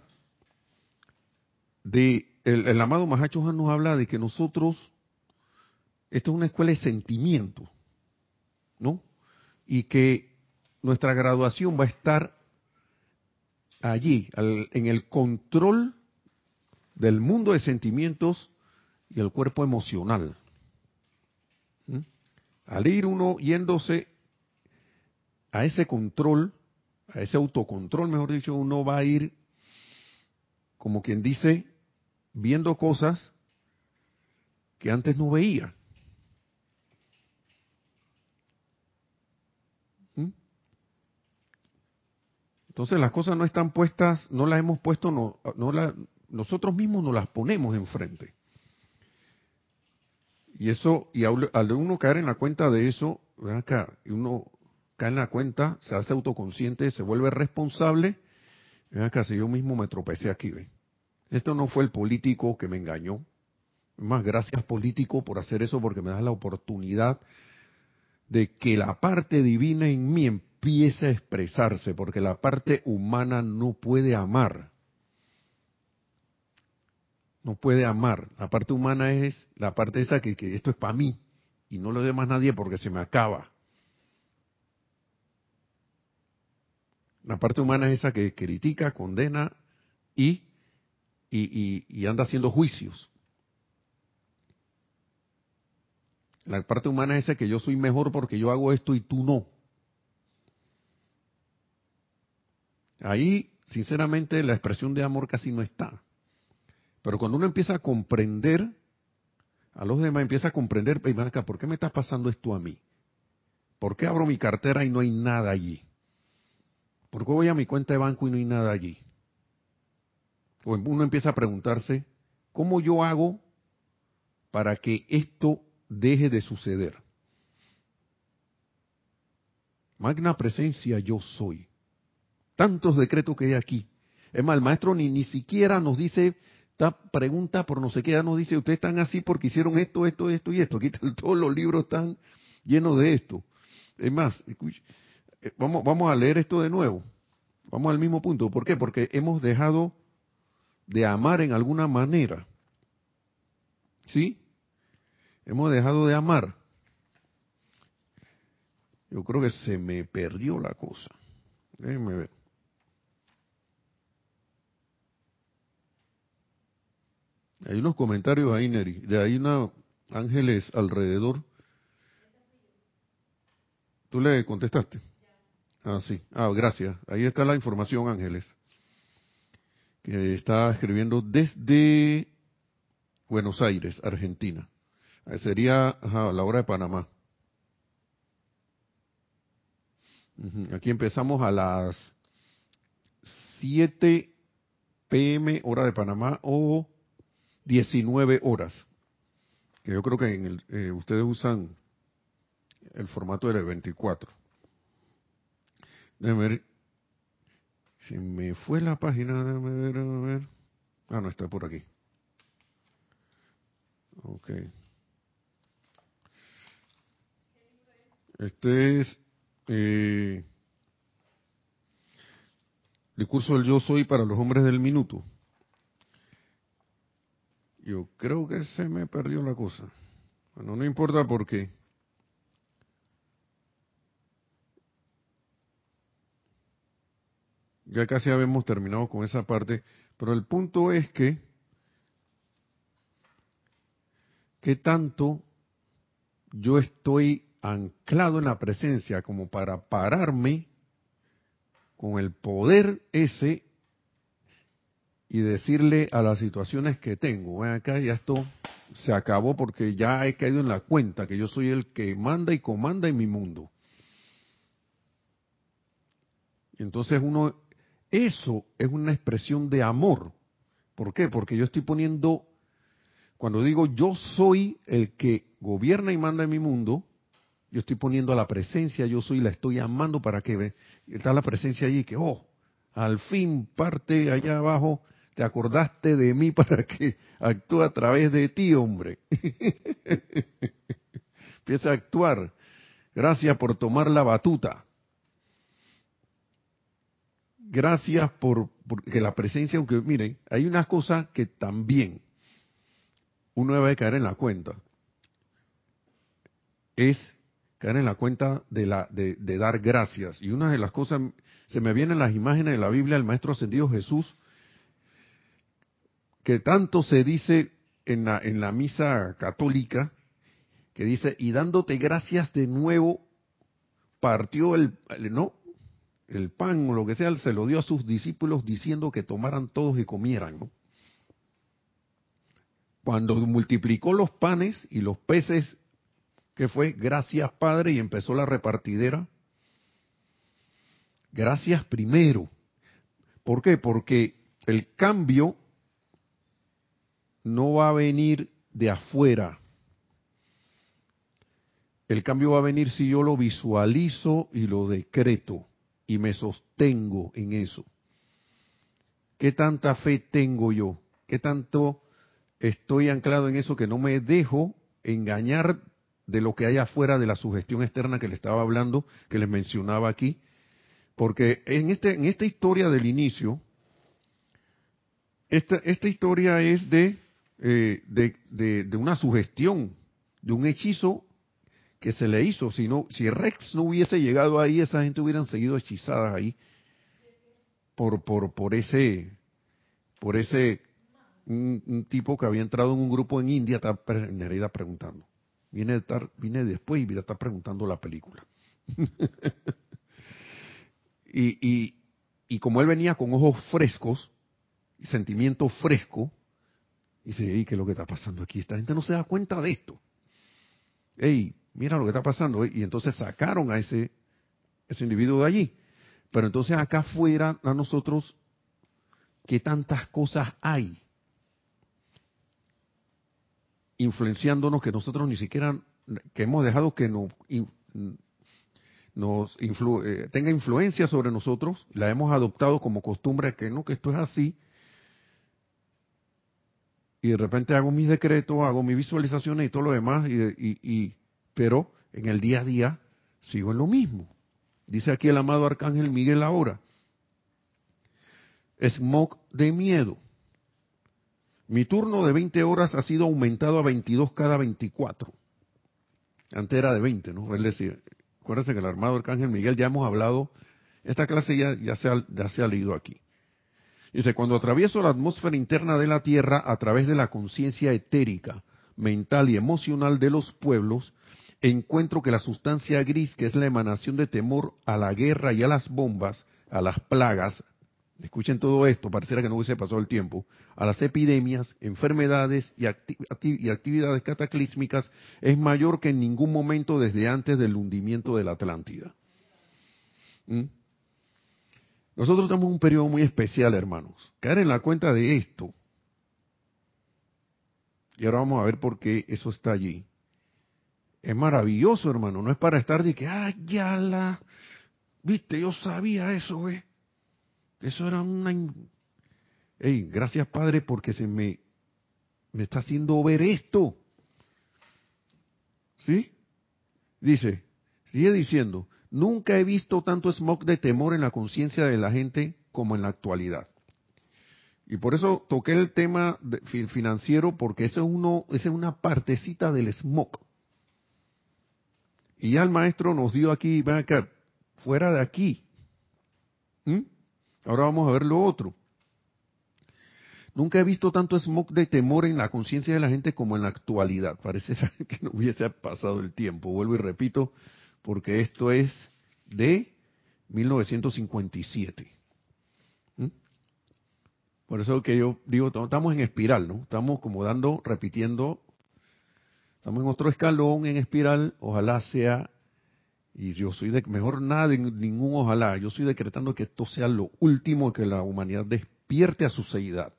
de, el, amado Mahacho nos habla de que nosotros, esto es una escuela de sentimiento, ¿no? y que nuestra graduación va a estar allí, en el control del mundo de sentimientos y el cuerpo emocional. ¿Mm? Al ir uno yéndose a ese control, a ese autocontrol, mejor dicho, uno va a ir, como quien dice, viendo cosas que antes no veía. Entonces las cosas no están puestas, no las hemos puesto, no, no nosotros mismos nos las ponemos enfrente. Y eso, y al uno caer en la cuenta de eso, acá, y uno cae en la cuenta, se hace autoconsciente, se vuelve responsable, ven acá, si yo mismo me tropecé aquí, ¿ven? Esto no fue el político que me engañó. Más gracias político por hacer eso porque me das la oportunidad de que la parte divina en mí empiece a expresarse, porque la parte humana no puede amar. No puede amar. La parte humana es la parte esa que, que esto es para mí y no lo dé más nadie porque se me acaba. La parte humana es esa que critica, condena y, y, anda haciendo juicios. La parte humana es esa que yo soy mejor porque yo hago esto y tú no. Ahí, sinceramente, la expresión de amor casi no está. Pero cuando uno empieza a comprender a los demás, empieza a comprender, ¿por qué me está pasando esto a mí? ¿Por qué abro mi cartera y no hay nada allí? ¿Por qué voy a mi cuenta de banco y no hay nada allí? O uno empieza a preguntarse, ¿cómo yo hago para que esto deje de suceder? Magna presencia yo soy. Tantos decretos que hay aquí. Es más, el maestro ni, ni siquiera nos dice, esta pregunta por no sé qué, ya nos dice, ustedes están así porque hicieron esto, esto, esto y esto. Aquí (laughs) todos los libros están llenos de esto. Es más, eh, vamos, vamos a leer esto de nuevo. Vamos al mismo punto. ¿Por qué? Porque hemos dejado de amar en alguna manera. ¿Sí? Hemos dejado de amar. Yo creo que se me perdió la cosa. Déjenme ver. Hay unos comentarios ahí, Neri. De ahí una ángeles alrededor. ¿Tú le contestaste? Ah, sí. Ah, gracias. Ahí está la información, Ángeles. Que está escribiendo desde Buenos Aires, Argentina. sería la hora de Panamá. Aquí empezamos a las 7 pm hora de Panamá o 19 horas. Que yo creo que en el, eh, ustedes usan el formato del 24. Déjame ver. Si me fue la página, déjame ver, ver. Ah, no, está por aquí. Ok. Este es eh, discurso del yo soy para los hombres del minuto. Yo creo que se me perdió la cosa. Bueno, no importa por qué. Ya casi habíamos terminado con esa parte, pero el punto es que, ¿qué tanto yo estoy anclado en la presencia como para pararme con el poder ese y decirle a las situaciones que tengo, ven acá, ya esto se acabó porque ya he caído en la cuenta que yo soy el que manda y comanda en mi mundo. Entonces uno eso es una expresión de amor. ¿Por qué? Porque yo estoy poniendo, cuando digo yo soy el que gobierna y manda en mi mundo, yo estoy poniendo a la presencia, yo soy, la estoy amando para que ve. Está la presencia allí que, oh, al fin parte allá abajo, te acordaste de mí para (laughs) que actúe a través de ti, hombre. (laughs) Empieza a actuar. Gracias por tomar la batuta gracias por, que la presencia, aunque miren, hay unas cosas que también uno debe caer en la cuenta. Es caer en la cuenta de, la, de, dar gracias. Y una de las cosas, se me vienen las imágenes de la Biblia del Maestro Ascendido Jesús, que tanto se dice en la, en la misa católica, que dice, y dándote gracias de nuevo, partió el, no, el pan o lo que sea, se lo dio a sus discípulos diciendo que tomaran todos y comieran. Cuando multiplicó los panes y los peces, que fue? Gracias Padre y empezó la repartidera. Gracias primero. ¿Por qué? Porque el cambio no va a venir de afuera. El cambio va a venir si yo lo visualizo y lo decreto y me sostengo en eso. ¿Qué tanta fe tengo yo? qué tanto estoy anclado en eso que no me dejo engañar de lo que hay afuera de la sugestión externa que le estaba hablando, que les mencionaba aquí, porque en este en esta historia del inicio, esta, esta historia es de, eh, de, de, una sugestión, de un hechizo que se le hizo. Si, no, si Rex no hubiese llegado ahí, esa gente hubieran seguido hechizadas ahí por, por, por ese, por ese un, tipo que había entrado en un grupo en India, está Nereida preguntando. Viene, de estar, viene después y está preguntando la película. (laughs) y, y, y como él venía con ojos frescos, sentimiento fresco, dice, ¿y ¿qué es lo que está pasando aquí? Esta gente no se da cuenta de esto. Ey, mira lo que está pasando. Y entonces sacaron a ese, ese individuo de allí. Pero entonces acá afuera a nosotros, ¿qué tantas cosas hay? Influenciándonos que nosotros ni siquiera, que hemos dejado que nos eh, tenga influencia sobre nosotros, la hemos adoptado como costumbre que no, que esto es así, y de repente hago mis decretos, hago mis visualizaciones y todo lo demás, y, pero en el día a día sigo en lo mismo. Dice aquí el amado Arcángel Miguel ahora. Smog de miedo. Mi turno de 20 horas ha sido aumentado a 22 cada 24. Antes era de 20, ¿no? Él decía, acuérdense que el armado Arcángel Miguel ya hemos hablado, esta clase ya, ya, se, ya se ha leído aquí. Dice, cuando atravieso la atmósfera interna de la Tierra a través de la conciencia etérica, mental y emocional de los pueblos, encuentro que la sustancia gris, que es la emanación de temor a la guerra y a las bombas, a las plagas, escuchen todo esto, pareciera que no hubiese pasado el tiempo, a las epidemias, enfermedades y, actividades cataclísmicas, es mayor que en ningún momento desde antes del hundimiento de la Atlántida. ¿Mm? Nosotros estamos un periodo muy especial, hermanos. Caer en la cuenta de esto. Y ahora vamos a ver por qué eso está allí. Es maravilloso, hermano. No es para estar de que, ay, ya la. Viste, yo sabía eso, ¿eh? Eso era una. Ey, gracias, Padre, porque se me, me está haciendo ver esto. ¿Sí? Dice, sigue diciendo, Nunca he visto tanto smog de temor en la conciencia de la gente como en la actualidad. Y por eso toqué el tema financiero, porque eso es, uno, es una partecita del smog. Y ya el maestro nos dio aquí, ven acá, fuera de aquí. ¿Mm? Ahora vamos a ver lo otro. Nunca he visto tanto smog de temor en la conciencia de la gente como en la actualidad. Parece (laughs) que no hubiese pasado el tiempo. Vuelvo y repito, porque esto es de 1957. ¿Mm? Por eso que yo digo, estamos en espiral, ¿no? Estamos como dando, repitiendo, estamos en otro escalón en espiral, ojalá sea, y yo soy de, mejor nada ningún ojalá, yo estoy decretando que esto sea lo último que la humanidad despierte a su seidad.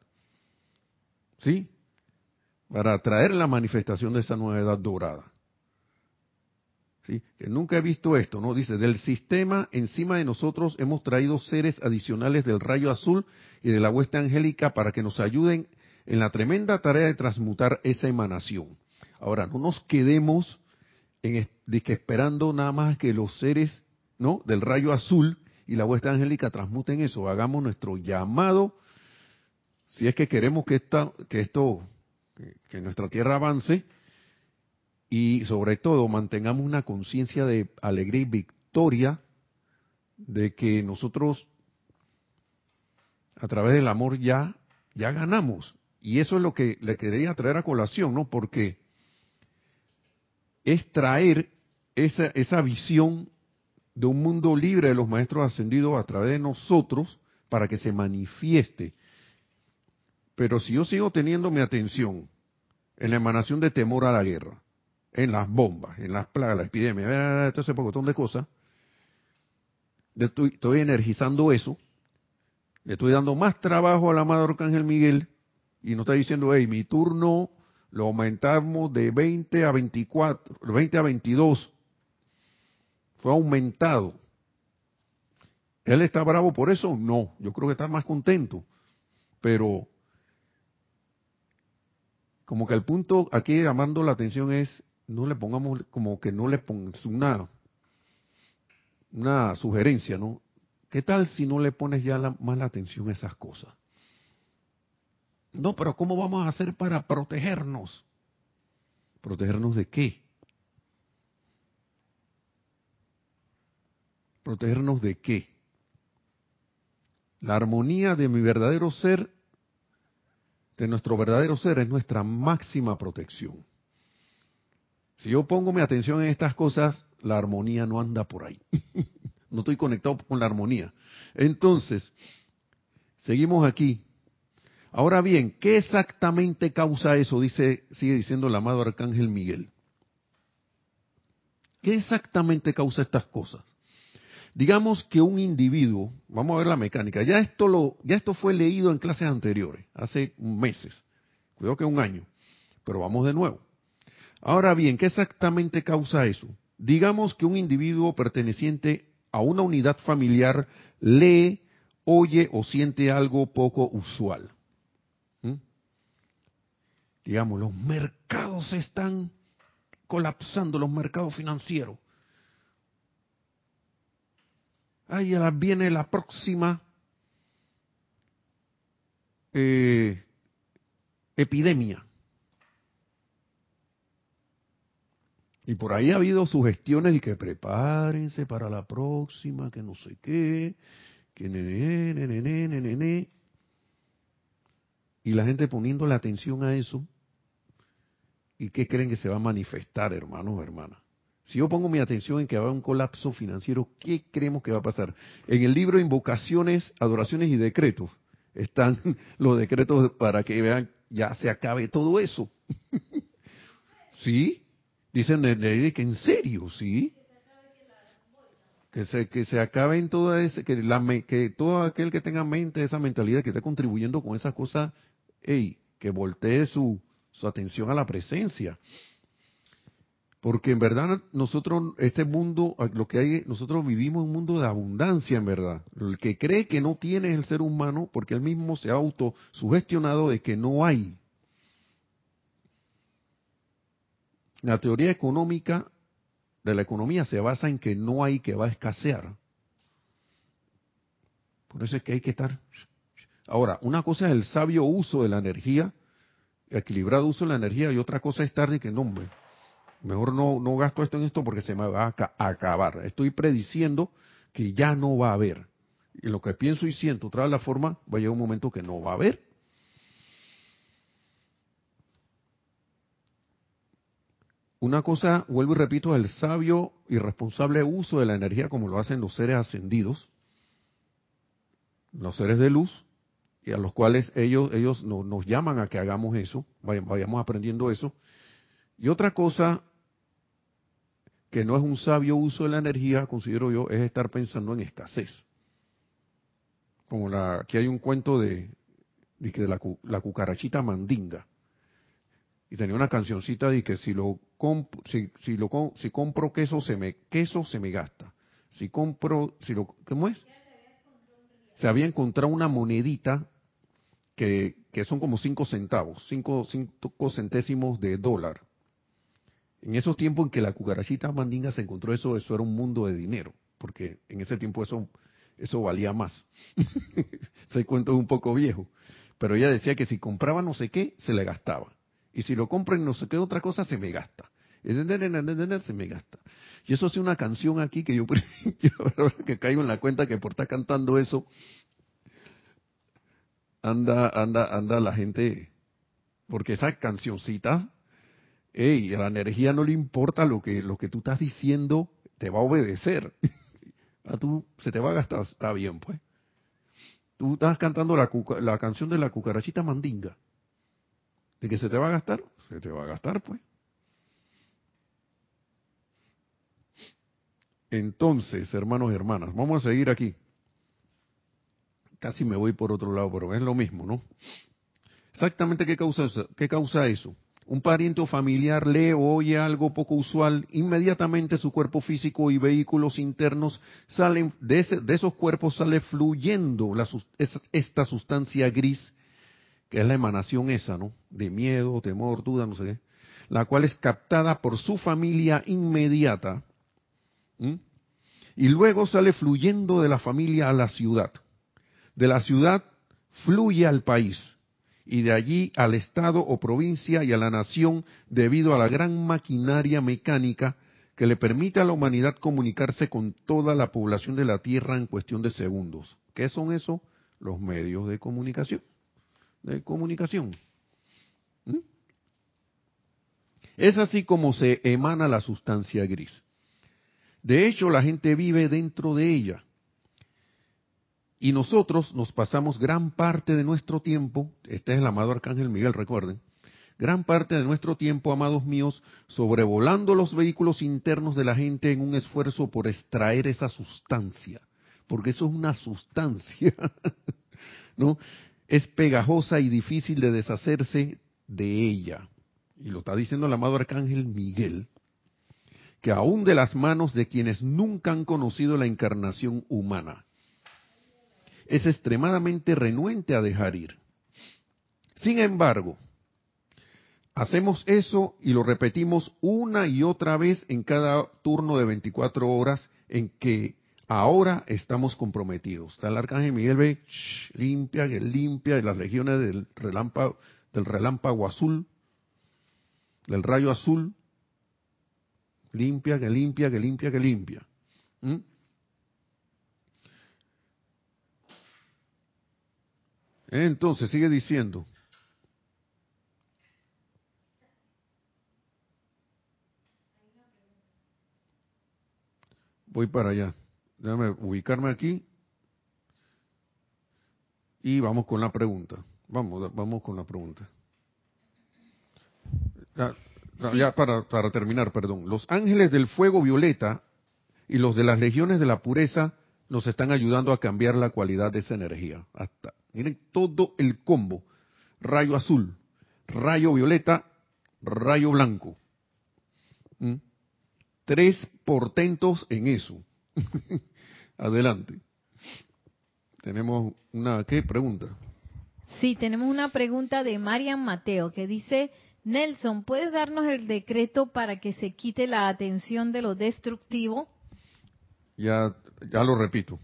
¿Sí? Para traer la manifestación de esa nueva edad dorada que nunca he visto esto, ¿no? Dice, del sistema encima de nosotros hemos traído seres adicionales del rayo azul y de la hueste angélica para que nos ayuden en la tremenda tarea de transmutar esa emanación. Ahora, no nos quedemos en, de que esperando nada más que los seres, ¿no? Del rayo azul y la hueste angélica transmuten eso. Hagamos nuestro llamado, si es que queremos que, esta, que esto, que nuestra tierra avance, y sobre todo mantengamos una conciencia de alegría y victoria de que nosotros a través del amor ya ya ganamos. Y eso es lo que le quería traer a colación no porque es traer esa esa visión de un mundo libre de los maestros ascendidos a través de nosotros para que se manifieste. Pero si yo sigo teniendo mi atención en la emanación de temor a la guerra en las bombas, en las plagas, la epidemia, todo ese montón de cosas, estoy, estoy, energizando eso, le estoy dando más trabajo al amado Arcángel Miguel y no está diciendo, hey, mi turno lo aumentamos de 20 a 24, 20 a 22. Fue aumentado. ¿Él está bravo por eso? No, yo creo que está más contento. Pero como que el punto aquí llamando la atención es, no le pongamos, como que no le pongamos una, una sugerencia, ¿no? ¿Qué tal si no le pones ya más la atención a esas cosas? No, pero ¿cómo vamos a hacer para protegernos? ¿Protegernos de qué? ¿Protegernos de qué? La armonía de mi verdadero ser, de nuestro verdadero ser, es nuestra máxima protección. Si yo pongo mi atención en estas cosas, la armonía no anda por ahí. (laughs) no estoy conectado con la armonía. Entonces, seguimos aquí. Ahora bien, ¿qué exactamente causa eso? Dice, sigue diciendo el amado Arcángel Miguel. ¿Qué exactamente causa estas cosas? Digamos que un individuo, vamos a ver la mecánica, ya esto lo, ya esto fue leído en clases anteriores, hace meses, creo que un año, pero vamos de nuevo. Ahora bien, ¿qué exactamente causa eso? Digamos que un individuo perteneciente a una unidad familiar lee, oye o siente algo poco usual. ¿Mm? Digamos, los mercados están colapsando, los mercados financieros. Ahí viene la próxima eh, epidemia. Y por ahí ha habido sugestiones de que prepárense para la próxima, que no sé qué, que nene, nene, nene, nene. Y la gente poniendo la atención a eso. ¿Y qué creen que se va a manifestar, hermanos hermanas? Si yo pongo mi atención en que va a haber un colapso financiero, ¿qué creemos que va a pasar? En el libro Invocaciones, Adoraciones y Decretos están (laughs) los decretos para que vean, ya se acabe todo eso. (laughs) ¿Sí? Dicen de, que en serio, ¿sí? Que se, que se acaben todo ese, que, la, que todo aquel que tenga mente, esa mentalidad que esté contribuyendo con esas cosas, hey, que voltee su, su atención a la presencia. Porque en verdad nosotros, este mundo, lo que hay, nosotros vivimos un mundo de abundancia en verdad. El que cree que no tiene es el ser humano porque él mismo se ha autosugestionado de que no hay. La teoría económica de la economía se basa en que no hay que va a escasear. Por eso es que hay que estar. Ahora, una cosa es el sabio uso de la energía, equilibrado uso de la energía, y otra cosa es estar de que no, mejor no, no gasto esto en esto porque se me va a acabar. Estoy prediciendo que ya no va a haber. Y lo que pienso y siento, otra la forma, va a llegar un momento que no va a haber. Una cosa, vuelvo y repito, es el sabio y responsable uso de la energía como lo hacen los seres ascendidos, los seres de luz, y a los cuales ellos, ellos nos llaman a que hagamos eso, vayamos aprendiendo eso. Y otra cosa que no es un sabio uso de la energía, considero yo, es estar pensando en escasez. Como la, aquí hay un cuento de, de, la, la cucarachita mandinga y tenía una cancioncita de que si lo si, si lo si compro queso se me queso se me gasta. Si compro, si lo ¿cómo es? Se había encontrado una monedita que, que son como cinco centavos, cinco, cinco centésimos de dólar. En esos tiempos en que la cucarachita mandinga se encontró eso, eso era un mundo de dinero, porque en ese tiempo eso, eso valía más. (laughs) Ese cuento un poco viejo. Pero ella decía que si compraba no sé qué, se le gastaba. Y si lo compro en no sé qué otra cosa, se me gasta. Se me gasta. Y eso hace una canción aquí (laughs) que yo, que caigo en la cuenta que por estar cantando eso, anda, anda, anda la gente, porque esa cancioncita, hey, la energía no le importa lo que, lo que tú estás diciendo, te va a obedecer. (laughs) A tú se te va a gastar, está bien, pues. Tú estás cantando la, la canción de la cucarachita mandinga. ¿De que se te va a gastar? Se te va a gastar, pues. Entonces, hermanos y hermanas, vamos a seguir aquí. Casi me voy por otro lado, pero es lo mismo, ¿no? Exactamente qué causa eso. ¿Qué causa eso? Un pariente o familiar lee o oye algo poco usual, inmediatamente su cuerpo físico y vehículos internos salen, de, de esos cuerpos sale fluyendo esta sustancia gris que es la emanación esa, ¿no? De miedo, temor, duda, no sé qué, la cual es captada por su familia inmediata, y luego sale fluyendo de la familia a la ciudad. De la ciudad fluye al país, y de allí al estado o provincia y a la nación debido a la gran maquinaria mecánica que le permite a la humanidad comunicarse con toda la población de la Tierra en cuestión de segundos. ¿Qué son eso? Los medios de comunicación. De comunicación. ¿Mm? Es así como se emana la sustancia gris. De hecho, la gente vive dentro de ella. Y nosotros nos pasamos gran parte de nuestro tiempo, este es el amado Arcángel Miguel, recuerden, gran parte de nuestro tiempo, amados míos, sobrevolando los vehículos internos de la gente en un esfuerzo por extraer esa sustancia, porque eso es una sustancia, (laughs) ¿no? Es pegajosa y difícil de deshacerse de ella. Y lo está diciendo el amado arcángel Miguel, que aún de las manos de quienes nunca han conocido la encarnación humana, es extremadamente renuente a dejar ir. Sin embargo, Hacemos eso y lo repetimos una y otra vez en cada turno de 24 horas en que ahora estamos comprometidos. Está el arcángel Miguel ve, limpia, que limpia, de las legiones del relámpago, del relámpago azul, del rayo azul, limpia, que limpia, que limpia, que limpia. ¿Mm? Entonces sigue diciendo, voy para allá. Déjame ubicarme aquí. Y vamos con la pregunta. Vamos, vamos con la pregunta. Ya, para, para terminar, perdón. Los ángeles del fuego violeta y los de las legiones de la pureza nos están ayudando a cambiar la cualidad de esa energía. Hasta, miren todo el combo. Rayo azul, rayo violeta, rayo blanco. ¿Mm? tres portentos en eso. (laughs) Adelante. Tenemos una, ¿qué pregunta? Sí, tenemos una pregunta de Marian Mateo que dice, Nelson, ¿puedes darnos el decreto para que se quite la atención de lo destructivo? Ya, ya lo repito.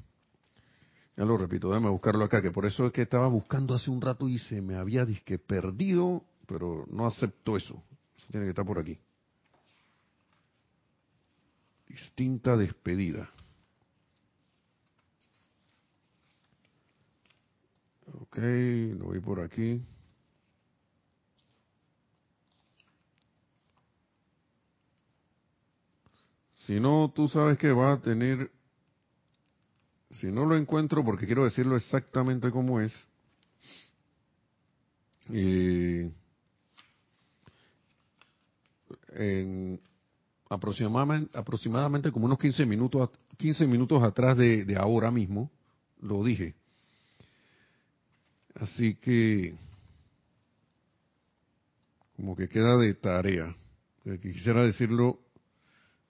Ya lo repito, déjame buscarlo acá, que por eso es que estaba buscando hace un rato y se me había disque perdido, pero no acepto eso. Eso tiene que estar por aquí distinta despedida. Ok, lo voy por aquí. Si no, tú sabes que va a tener, si no lo encuentro, porque quiero decirlo exactamente como es, eh, en, aproximadamente, aproximadamente como unos 15 minutos, 15 minutos atrás de, ahora mismo, lo dije. Así que, como que queda de tarea. Quisiera decirlo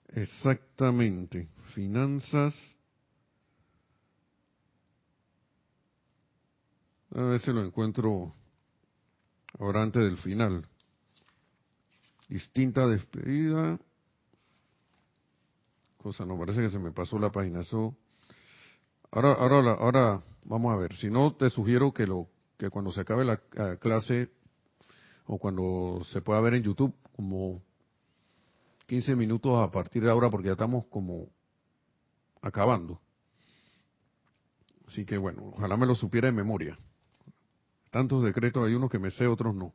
exactamente. Finanzas. A ver si lo encuentro ahora antes del final. Distinta despedida cosa, no parece que se me pasó la página. Eso, ahora, ahora, ahora, vamos a ver. Si no, te sugiero que lo, que cuando se acabe la clase o cuando se pueda ver en YouTube, como 15 minutos a partir de ahora, porque ya estamos como acabando. Así que bueno, ojalá me lo supiera en memoria. Tantos decretos, hay unos que me sé, otros no.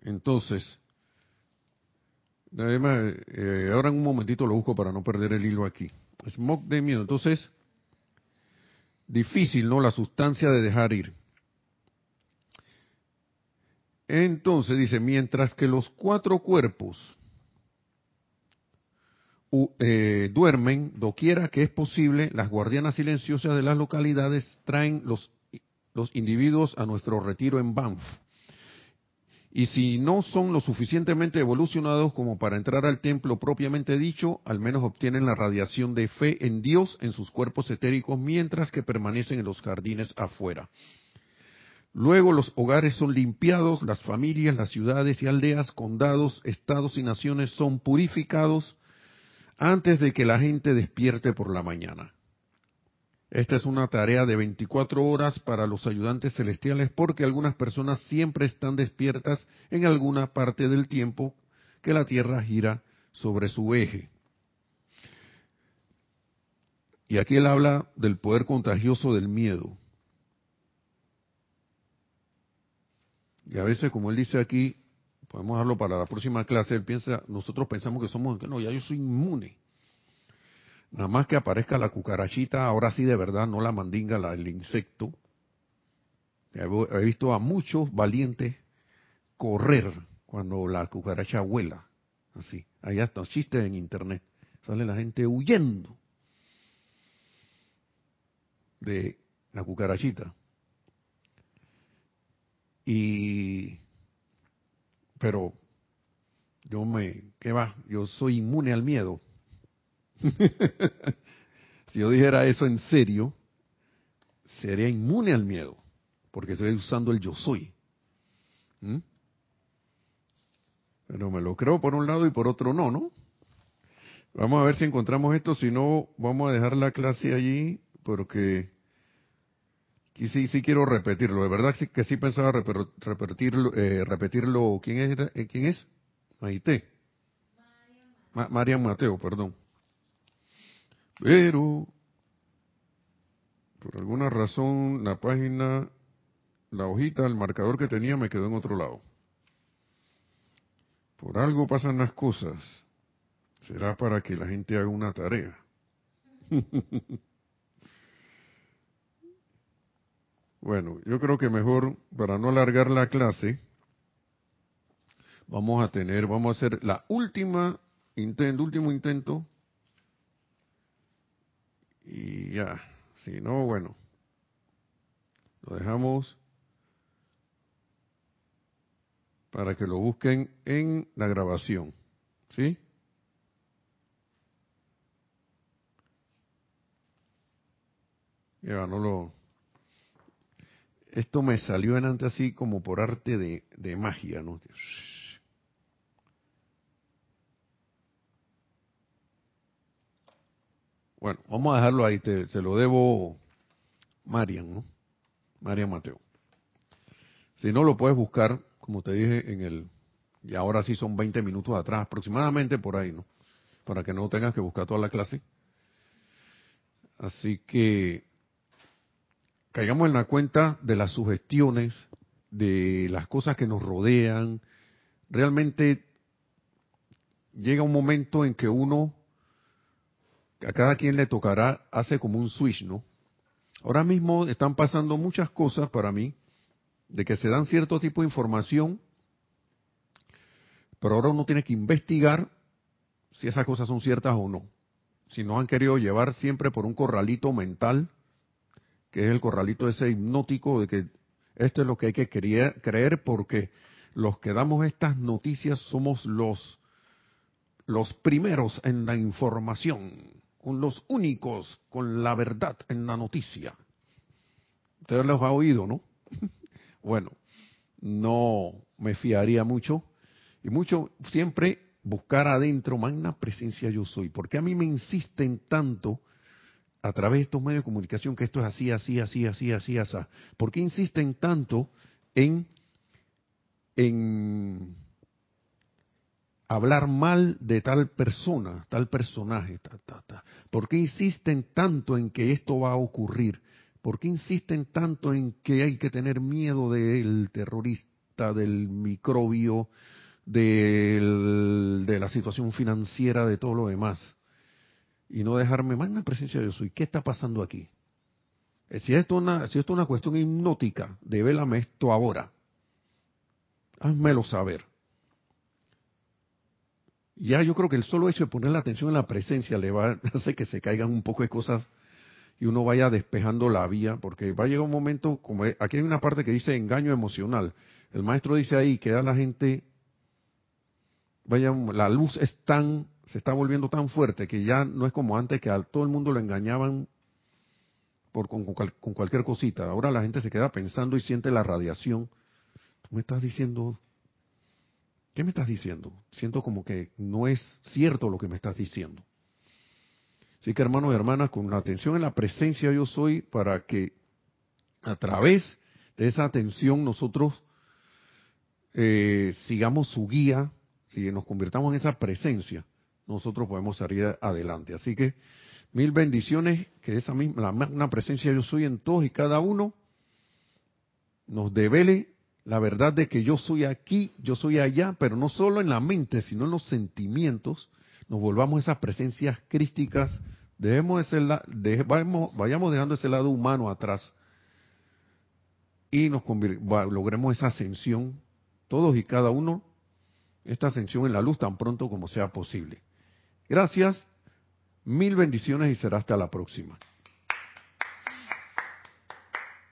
Entonces, eh, ahora en un momentito lo busco para no perder el hilo aquí. Smoke de miedo. Entonces, difícil, ¿no? La sustancia de dejar ir. Entonces dice, mientras que los cuatro cuerpos eh, duermen, doquiera que es posible, las guardianas silenciosas de las localidades traen los, los individuos a nuestro retiro en Banff y si no son lo suficientemente evolucionados como para entrar al templo propiamente dicho, al menos obtienen la radiación de fe en Dios en sus cuerpos etéricos mientras que permanecen en los jardines afuera. Luego los hogares son limpiados, las familias, las ciudades y aldeas, condados, estados y naciones son purificados antes de que la gente despierte por la mañana. Esta es una tarea de 24 horas para los ayudantes celestiales porque algunas personas siempre están despiertas en alguna parte del tiempo que la Tierra gira sobre su eje. Y aquí él habla del poder contagioso del miedo. Y a veces, como él dice aquí, podemos dejarlo para la próxima clase, él piensa, nosotros pensamos que somos, que no, ya yo soy inmune. Nada más que aparezca la cucarachita, ahora sí de verdad, no la mandinga, el insecto. He visto a muchos valientes correr cuando la cucaracha vuela. Así. Hay hasta chistes en internet. Sale la gente huyendo de la cucarachita. Y, pero, yo me, ¿qué va? Yo soy inmune al miedo. (laughs) si yo dijera eso en serio, sería inmune al miedo, porque estoy usando el yo soy. ¿Mm? Pero me lo creo por un lado y por otro no, ¿no? Vamos a ver si encontramos esto, si no, vamos a dejar la clase allí, porque y sí, quiero repetirlo. De verdad que sí pensaba repetirlo. Eh, repetirlo. ¿Quién es? Eh, ¿Quién es? Maite. María Mateo, perdón. Pero, por alguna razón, la página, la hojita, el marcador que tenía me quedó en otro lado. Por algo pasan las cosas. Será para que la gente haga una tarea. (laughs) Bueno, yo creo que mejor, para no alargar la clase, vamos a tener, vamos a hacer la última intento, último intento. Y ya, si no, bueno, lo dejamos para que lo busquen en la grabación. ¿Sí? Ya, no lo, esto me salió en antes así como por arte de, magia, ¿no? Bueno, vamos a dejarlo ahí, te, lo debo Marian, ¿no? Marian Mateo. Si no, lo puedes buscar, como te dije, en el... Y ahora sí son 20 minutos atrás, aproximadamente por ahí, ¿no? Para que no tengas que buscar toda la clase. Así que caigamos en la cuenta de las sugestiones, de las cosas que nos rodean. Realmente llega un momento en que uno, a cada quien le tocará, hace como un switch, ¿no? Ahora mismo están pasando muchas cosas para mí, de que se dan cierto tipo de información, pero ahora uno tiene que investigar si esas cosas son ciertas o no. Si nos han querido llevar siempre por un corralito mental, que es el corralito ese hipnótico de que esto es lo que hay que creer porque los que damos estas noticias somos los los primeros en la información, los únicos con la verdad en la noticia. Ustedes los ha oído, ¿no? (laughs) bueno, no me fiaría mucho y mucho siempre buscar adentro magna presencia yo soy, porque a mí me insisten tanto a través de estos medios de comunicación que esto es así, así, así, así, así, así. ¿Por qué insisten tanto en, en hablar mal de tal persona, tal personaje? ¿Por qué insisten tanto en que esto va a ocurrir? ¿Por qué insisten tanto en que hay que tener miedo del terrorista, del microbio, de la situación financiera, de todo lo demás? y no dejarme más en la presencia de Dios. ¿Y qué está pasando aquí? Eh, si esto, es una, si esto es una cuestión hipnótica, devélame esto ahora. Házmelo saber. Ya yo creo que el solo hecho de poner la atención en la presencia le va (laughs) a hacer que se caigan un poco de cosas y uno vaya despejando la vía, porque va a llegar un momento, como aquí hay una parte que dice engaño emocional. El maestro dice ahí que a la gente, vaya, la luz es tan se está volviendo tan fuerte que ya no es como antes que a todo el mundo lo engañaban con, cualquier cosita. Ahora la gente se queda pensando y siente la radiación. Tú me estás diciendo, ¿qué me estás diciendo? Siento como que no es cierto lo que me estás diciendo. Así que hermanos y hermanas, con la atención en la presencia yo soy para que a través de esa atención nosotros eh, sigamos su guía, si nos convirtamos en esa presencia, nosotros podemos salir adelante. Así que mil bendiciones, que esa misma, la presencia yo soy en todos y cada uno, nos devele la verdad de que yo soy aquí, yo soy allá, pero no solo en la mente, sino en los sentimientos, nos volvamos esas presencias crísticas, dejemos ese vayamos, dejando ese lado humano atrás y nos logremos esa ascensión, todos y cada uno, esta ascensión en la luz tan pronto como sea posible. Gracias, mil bendiciones y será hasta la próxima.